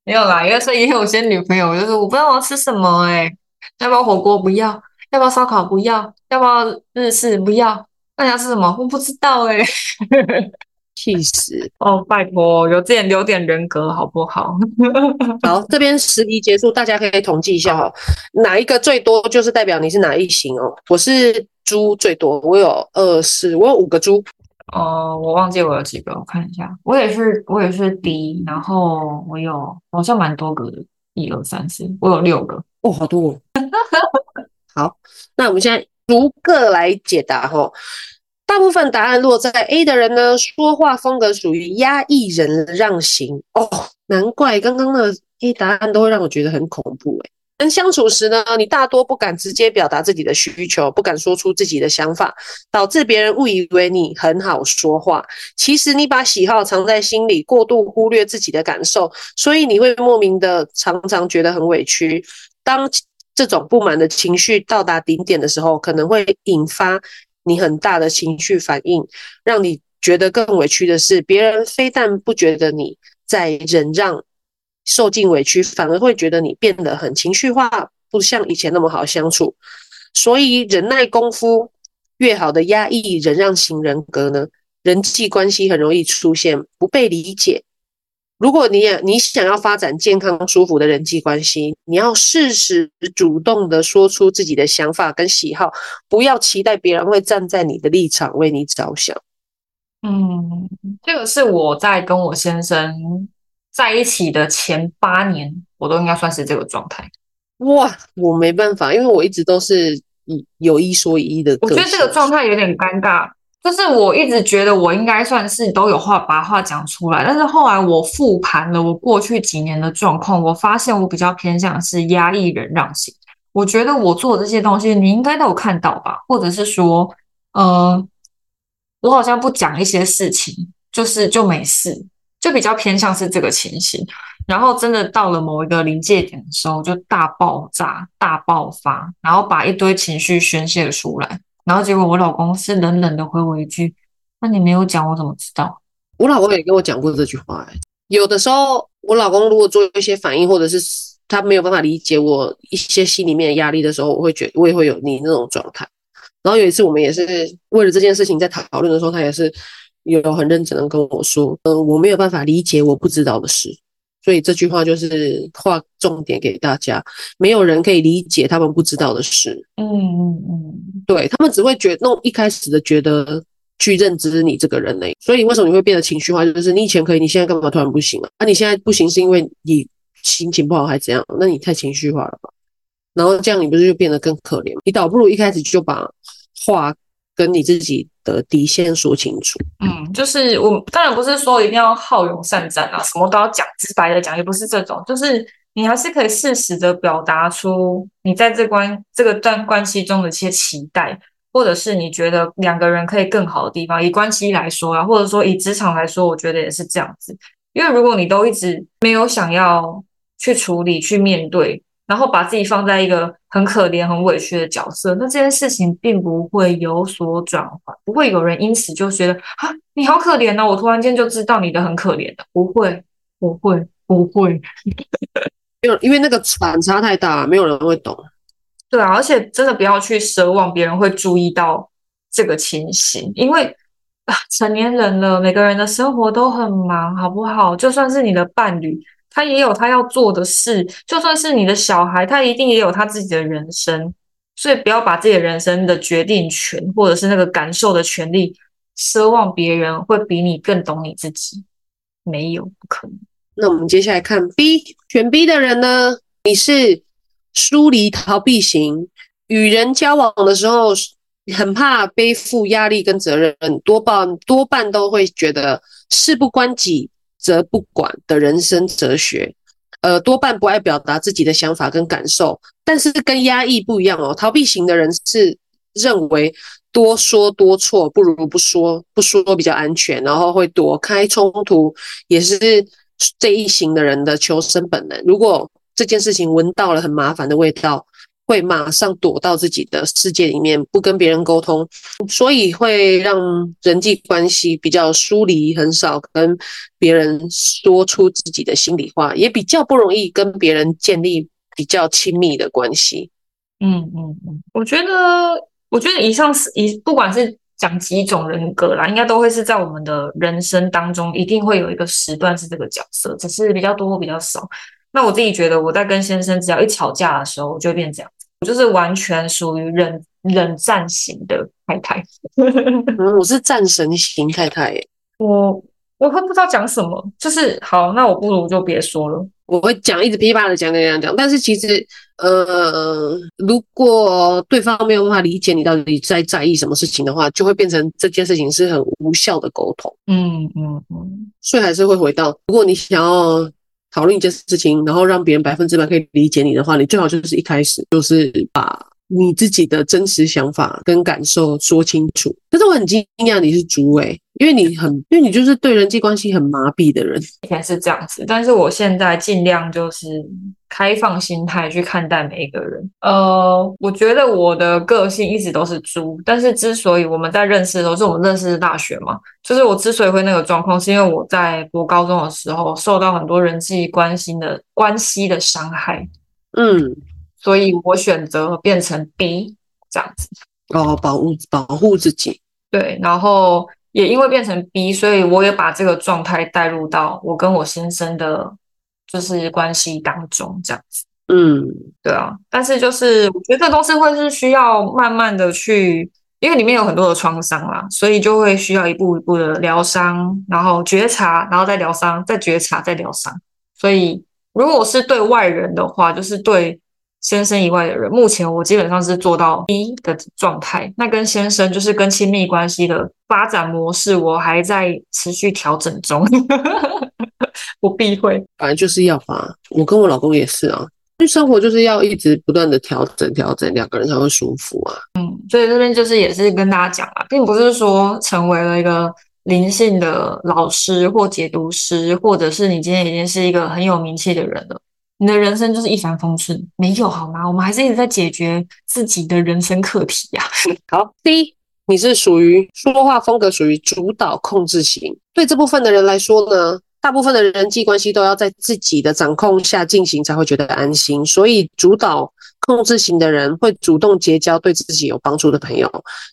没有啦，因为说也有些女朋友就是我不知道我要吃什么、欸，哎，要不要火锅？不要，要不要烧烤？不要，要不要日式？不要，那你要吃什么？我不知道、欸，哎。(laughs) 气死哦！拜托，有点留点人格好不好？(laughs) 好，这边十题结束，大家可以统计一下哈，哪一个最多就是代表你是哪一型哦。我是猪最多，我有二四，我有五个猪。哦，我忘记我有几个，我看一下，我也是，我也是 D，然后我有好像蛮多个的，一二三四，我有六个哦，好多哦。(laughs) 好，那我们现在逐个来解答哈。大部分答案落在 A 的人呢，说话风格属于压抑人让型哦，难怪刚刚的 A 答案都会让我觉得很恐怖诶。跟相处时呢，你大多不敢直接表达自己的需求，不敢说出自己的想法，导致别人误以为你很好说话。其实你把喜好藏在心里，过度忽略自己的感受，所以你会莫名的常常觉得很委屈。当这种不满的情绪到达顶点的时候，可能会引发。你很大的情绪反应，让你觉得更委屈的是，别人非但不觉得你在忍让、受尽委屈，反而会觉得你变得很情绪化，不像以前那么好相处。所以，忍耐功夫越好的压抑忍让型人格呢，人际关系很容易出现不被理解。如果你也你想要发展健康舒服的人际关系，你要适时主动的说出自己的想法跟喜好，不要期待别人会站在你的立场为你着想。嗯，这个是我在跟我先生在一起的前八年，我都应该算是这个状态。哇，我没办法，因为我一直都是以有一说一的。我觉得这个状态有点尴尬。就是我一直觉得我应该算是都有话把话讲出来，但是后来我复盘了我过去几年的状况，我发现我比较偏向是压抑忍让型。我觉得我做这些东西你应该都有看到吧，或者是说，呃，我好像不讲一些事情，就是就没事，就比较偏向是这个情形。然后真的到了某一个临界点的时候，就大爆炸、大爆发，然后把一堆情绪宣泄出来。然后结果我老公是冷冷的回我一句：“那你没有讲，我怎么知道？”我老公也跟我讲过这句话。有的时候，我老公如果做一些反应，或者是他没有办法理解我一些心里面的压力的时候，我会觉我也会有你那种状态。然后有一次，我们也是为了这件事情在讨论的时候，他也是有很认真的跟我说：“嗯，我没有办法理解我不知道的事。”所以这句话就是画重点给大家，没有人可以理解他们不知道的事。嗯嗯嗯，对，他们只会觉得，那一开始的觉得去认知你这个人呢。所以为什么你会变得情绪化？就是你以前可以，你现在干嘛突然不行了？啊，你现在不行是因为你心情不好还是怎样？那你太情绪化了吧？然后这样你不是就变得更可怜？你倒不如一开始就把话跟你自己的底线说清楚。嗯，就是我当然不是说一定要好勇善战啊，什么都要讲直白的讲，也不是这种，就是。你还是可以适时的表达出你在这关这个段关系中的一些期待，或者是你觉得两个人可以更好的地方。以关系来说啊，或者说以职场来说，我觉得也是这样子。因为如果你都一直没有想要去处理、去面对，然后把自己放在一个很可怜、很委屈的角色，那这件事情并不会有所转换，不会有人因此就觉得啊，你好可怜啊，我突然间就知道你的很可怜的，不会，不会，不会。因为因为那个反差太大，没有人会懂。(laughs) 对啊，而且真的不要去奢望别人会注意到这个情形，因为啊，成年人了，每个人的生活都很忙，好不好？就算是你的伴侣，他也有他要做的事；就算是你的小孩，他一定也有他自己的人生。所以不要把自己的人生的决定权，或者是那个感受的权利，奢望别人会比你更懂你自己，没有，不可能。那我们接下来看 B，选 B 的人呢？你是疏离逃避型，与人交往的时候很怕背负压力跟责任，多半多半都会觉得事不关己则不管的人生哲学。呃，多半不爱表达自己的想法跟感受，但是跟压抑不一样哦。逃避型的人是认为多说多错，不如不说，不说比较安全，然后会躲开冲突，也是。这一型的人的求生本能，如果这件事情闻到了很麻烦的味道，会马上躲到自己的世界里面，不跟别人沟通，所以会让人际关系比较疏离，很少跟别人说出自己的心里话，也比较不容易跟别人建立比较亲密的关系。嗯嗯嗯，我觉得，我觉得以上是以不管是。讲几种人格啦，应该都会是在我们的人生当中，一定会有一个时段是这个角色，只是比较多或比较少。那我自己觉得，我在跟先生只要一吵架的时候，我就会变这样，就是完全属于冷冷战型的太太。(laughs) 嗯，我是战神型太太耶。我我会不知道讲什么，就是好，那我不如就别说了。我会讲，一直噼啪的讲讲讲讲，但是其实，呃，如果对方没有办法理解你到底在在意什么事情的话，就会变成这件事情是很无效的沟通。嗯嗯嗯，所以还是会回到，如果你想要讨论一件事情，然后让别人百分之百可以理解你的话，你最好就是一开始就是把你自己的真实想法跟感受说清楚。可是我很惊讶你是猪诶。因为你很，因为你就是对人际关系很麻痹的人，以前是这样子，但是我现在尽量就是开放心态去看待每一个人。呃，我觉得我的个性一直都是猪，但是之所以我们在认识的时候，是我们认识的大学嘛，就是我之所以会那个状况，是因为我在读高中的时候受到很多人际关系的关系的伤害，嗯，所以我选择变成 B 这样子，哦，保护保护自己，对，然后。也因为变成 B，所以我也把这个状态带入到我跟我先生的，就是关系当中，这样子。嗯，对啊。但是就是我觉得这东西会是需要慢慢的去，因为里面有很多的创伤啦，所以就会需要一步一步的疗伤，然后觉察，然后再疗伤，再觉察，再疗伤。所以如果是对外人的话，就是对。先生以外的人，目前我基本上是做到一的状态。那跟先生就是跟亲密关系的发展模式，我还在持续调整中，(laughs) 不避讳。反正就是要吧，我跟我老公也是啊，因为生活就是要一直不断的调整调整，两个人才会舒服啊。嗯，所以这边就是也是跟大家讲啊，并不是说成为了一个灵性的老师或解读师，或者是你今天已经是一个很有名气的人了。你的人生就是一帆风顺，没有好吗？我们还是一直在解决自己的人生课题呀、啊。(laughs) 好，C，你是属于说话风格属于主导控制型，对这部分的人来说呢，大部分的人际关系都要在自己的掌控下进行才会觉得安心，所以主导控制型的人会主动结交对自己有帮助的朋友，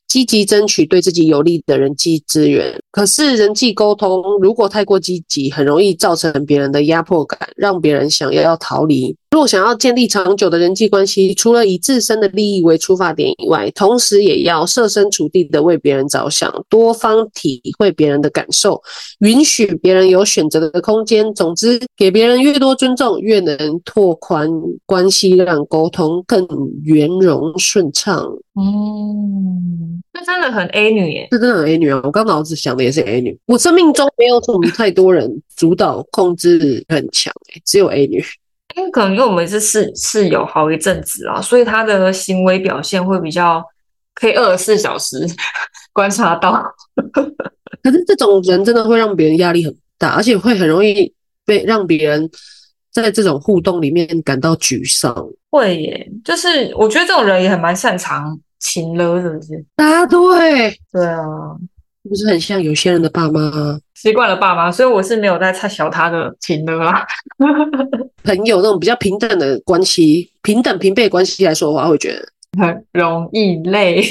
积极争取对自己有利的人际资源。可是人际沟通如果太过积极，很容易造成别人的压迫感，让别人想要要逃离。若想要建立长久的人际关系，除了以自身的利益为出发点以外，同时也要设身处地的为别人着想，多方体会别人的感受，允许别人有选择的空间。总之，给别人越多尊重，越能拓宽关系，让沟通更圆融顺畅。嗯，这真的很 A 女耶，这真的很 A 女啊！我刚脑子想的也是 A 女。我生命中没有什么太多人主导控制很强，只有 A 女。因为可能因为我们是室室友好一阵子啊，所以她的行为表现会比较可以二十四小时 (laughs) 观察到。(laughs) 可是这种人真的会让别人压力很大，而且会很容易被让别人在这种互动里面感到沮丧。会耶，就是我觉得这种人也很蛮擅长情了，是不是？答对，对啊。不是很像有些人的爸妈，习惯了爸妈，所以我是没有在太小他的情的啦。(laughs) 朋友那种比较平等的关系，平等平辈关系来说的话，会觉得很容易累。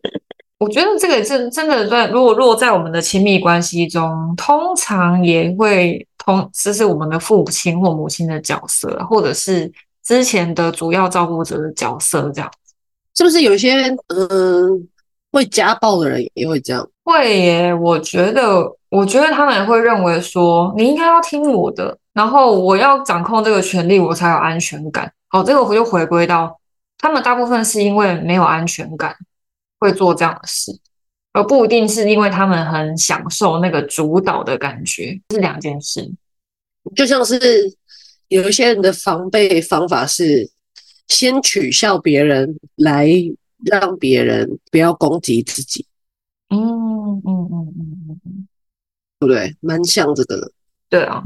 (laughs) 我觉得这个真真的在，如果落在我们的亲密关系中，通常也会通，这是我们的父亲或母亲的角色，或者是之前的主要照顾者的角色，这样是不是有一些嗯？会家暴的人也会这样，会耶。我觉得，我觉得他们会认为说，你应该要听我的，然后我要掌控这个权利，我才有安全感。好，这个我就回归到他们大部分是因为没有安全感，会做这样的事，而不一定是因为他们很享受那个主导的感觉，是两件事。就像是有一些人的防备方法是先取笑别人来。让别人不要攻击自己，嗯嗯嗯嗯嗯嗯，对不对？蛮像这个的。对啊，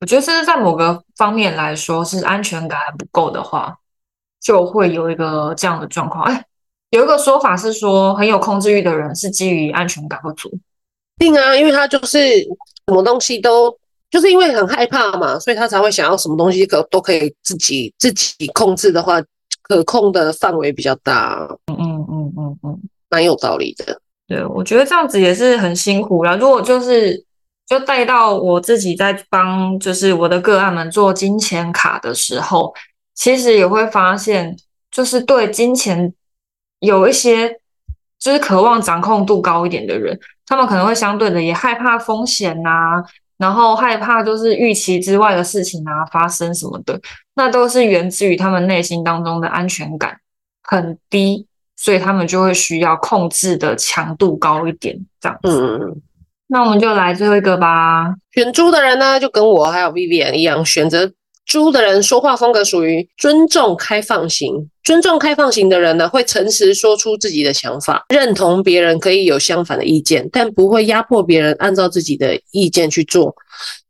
我觉得这是在某个方面来说，是安全感还不够的话，就会有一个这样的状况。哎，有一个说法是说，很有控制欲的人是基于安全感不足。定啊，因为他就是什么东西都就是因为很害怕嘛，所以他才会想要什么东西可都可以自己自己控制的话。可控的范围比较大，嗯嗯嗯嗯嗯，蛮有道理的。对，我觉得这样子也是很辛苦啦。如果就是就带到我自己在帮，就是我的个案们做金钱卡的时候，其实也会发现，就是对金钱有一些就是渴望掌控度高一点的人，他们可能会相对的也害怕风险呐、啊。然后害怕就是预期之外的事情啊发生什么的，那都是源自于他们内心当中的安全感很低，所以他们就会需要控制的强度高一点，这样子。嗯，那我们就来最后一个吧。选猪的人呢，就跟我还有 Vivian 一样，选择。猪的人说话风格属于尊重开放型，尊重开放型的人呢，会诚实说出自己的想法，认同别人可以有相反的意见，但不会压迫别人按照自己的意见去做。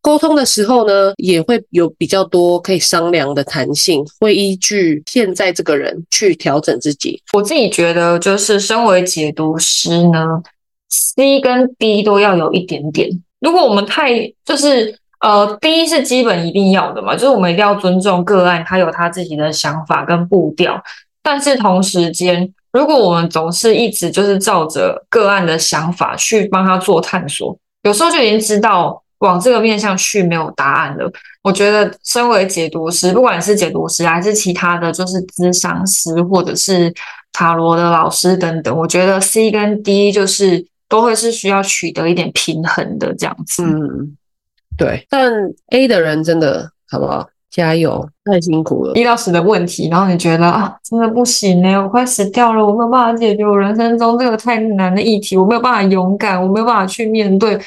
沟通的时候呢，也会有比较多可以商量的弹性，会依据现在这个人去调整自己。我自己觉得，就是身为解读师呢，C 跟 D 都要有一点点。如果我们太就是。呃，第一是基本一定要的嘛，就是我们一定要尊重个案，他有他自己的想法跟步调。但是同时间，如果我们总是一直就是照着个案的想法去帮他做探索，有时候就已经知道往这个面向去没有答案了。我觉得，身为解读师，不管是解读师还是其他的就是咨商师或者是塔罗的老师等等，我觉得 C 跟 D 就是都会是需要取得一点平衡的这样子。嗯。对，但 A 的人真的好不好？加油，太辛苦了。一到十的问题，然后你觉得啊，真的不行呢，我快死掉了，我没有办法解决我人生中这个太难的议题，我没有办法勇敢，我没有办法去面对，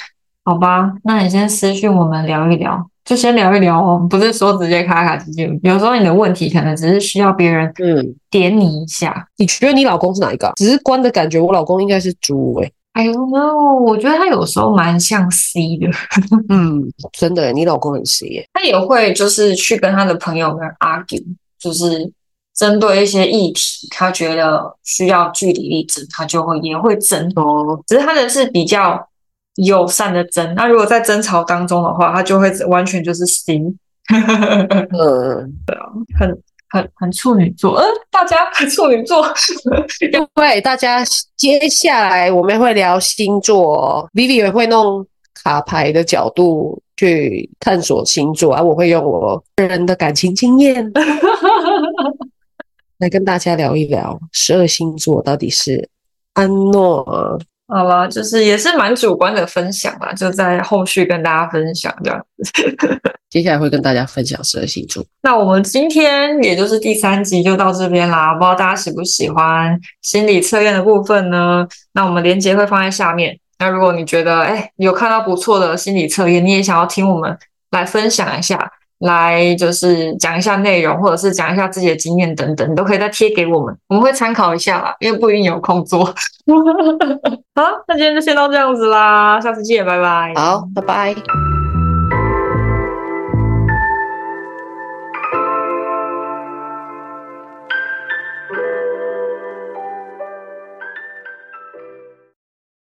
好吧？那你先私讯我们聊一聊，就先聊一聊哦，不是说直接卡卡直接。有时候你的问题可能只是需要别人嗯点你一下。嗯、你觉得你老公是哪一个？直观的感觉，我老公应该是猪诶。哎呦，no！我觉得他有时候蛮像 C 的，(laughs) 嗯，真的，你老公很 C 耶。他也会就是去跟他的朋友们 argue，就是针对一些议题，他觉得需要据理力争，他就会也会争。哦，只是他的是比较友善的争。那如果在争吵当中的话，他就会完全就是 C。嗯，(laughs) 对啊，很很很处女座，嗯，大家很处女座，(laughs) 因为大家接下来我们会聊星座，Vivi 也会弄卡牌的角度去探索星座，而我会用我个人的感情经验 (laughs) 来跟大家聊一聊十二星座到底是安诺。好了，就是也是蛮主观的分享吧，就在后续跟大家分享这样子。(laughs) 接下来会跟大家分享十二星座。那我们今天也就是第三集就到这边啦，不知道大家喜不喜欢心理测验的部分呢？那我们连接会放在下面。那如果你觉得哎有看到不错的心理测验，你也想要听我们来分享一下。来就是讲一下内容，或者是讲一下自己的经验等等，你都可以再贴给我们，我们会参考一下啦，因为不一定有空做。(laughs) 好，那今天就先到这样子啦，下次见，拜拜。好，拜拜。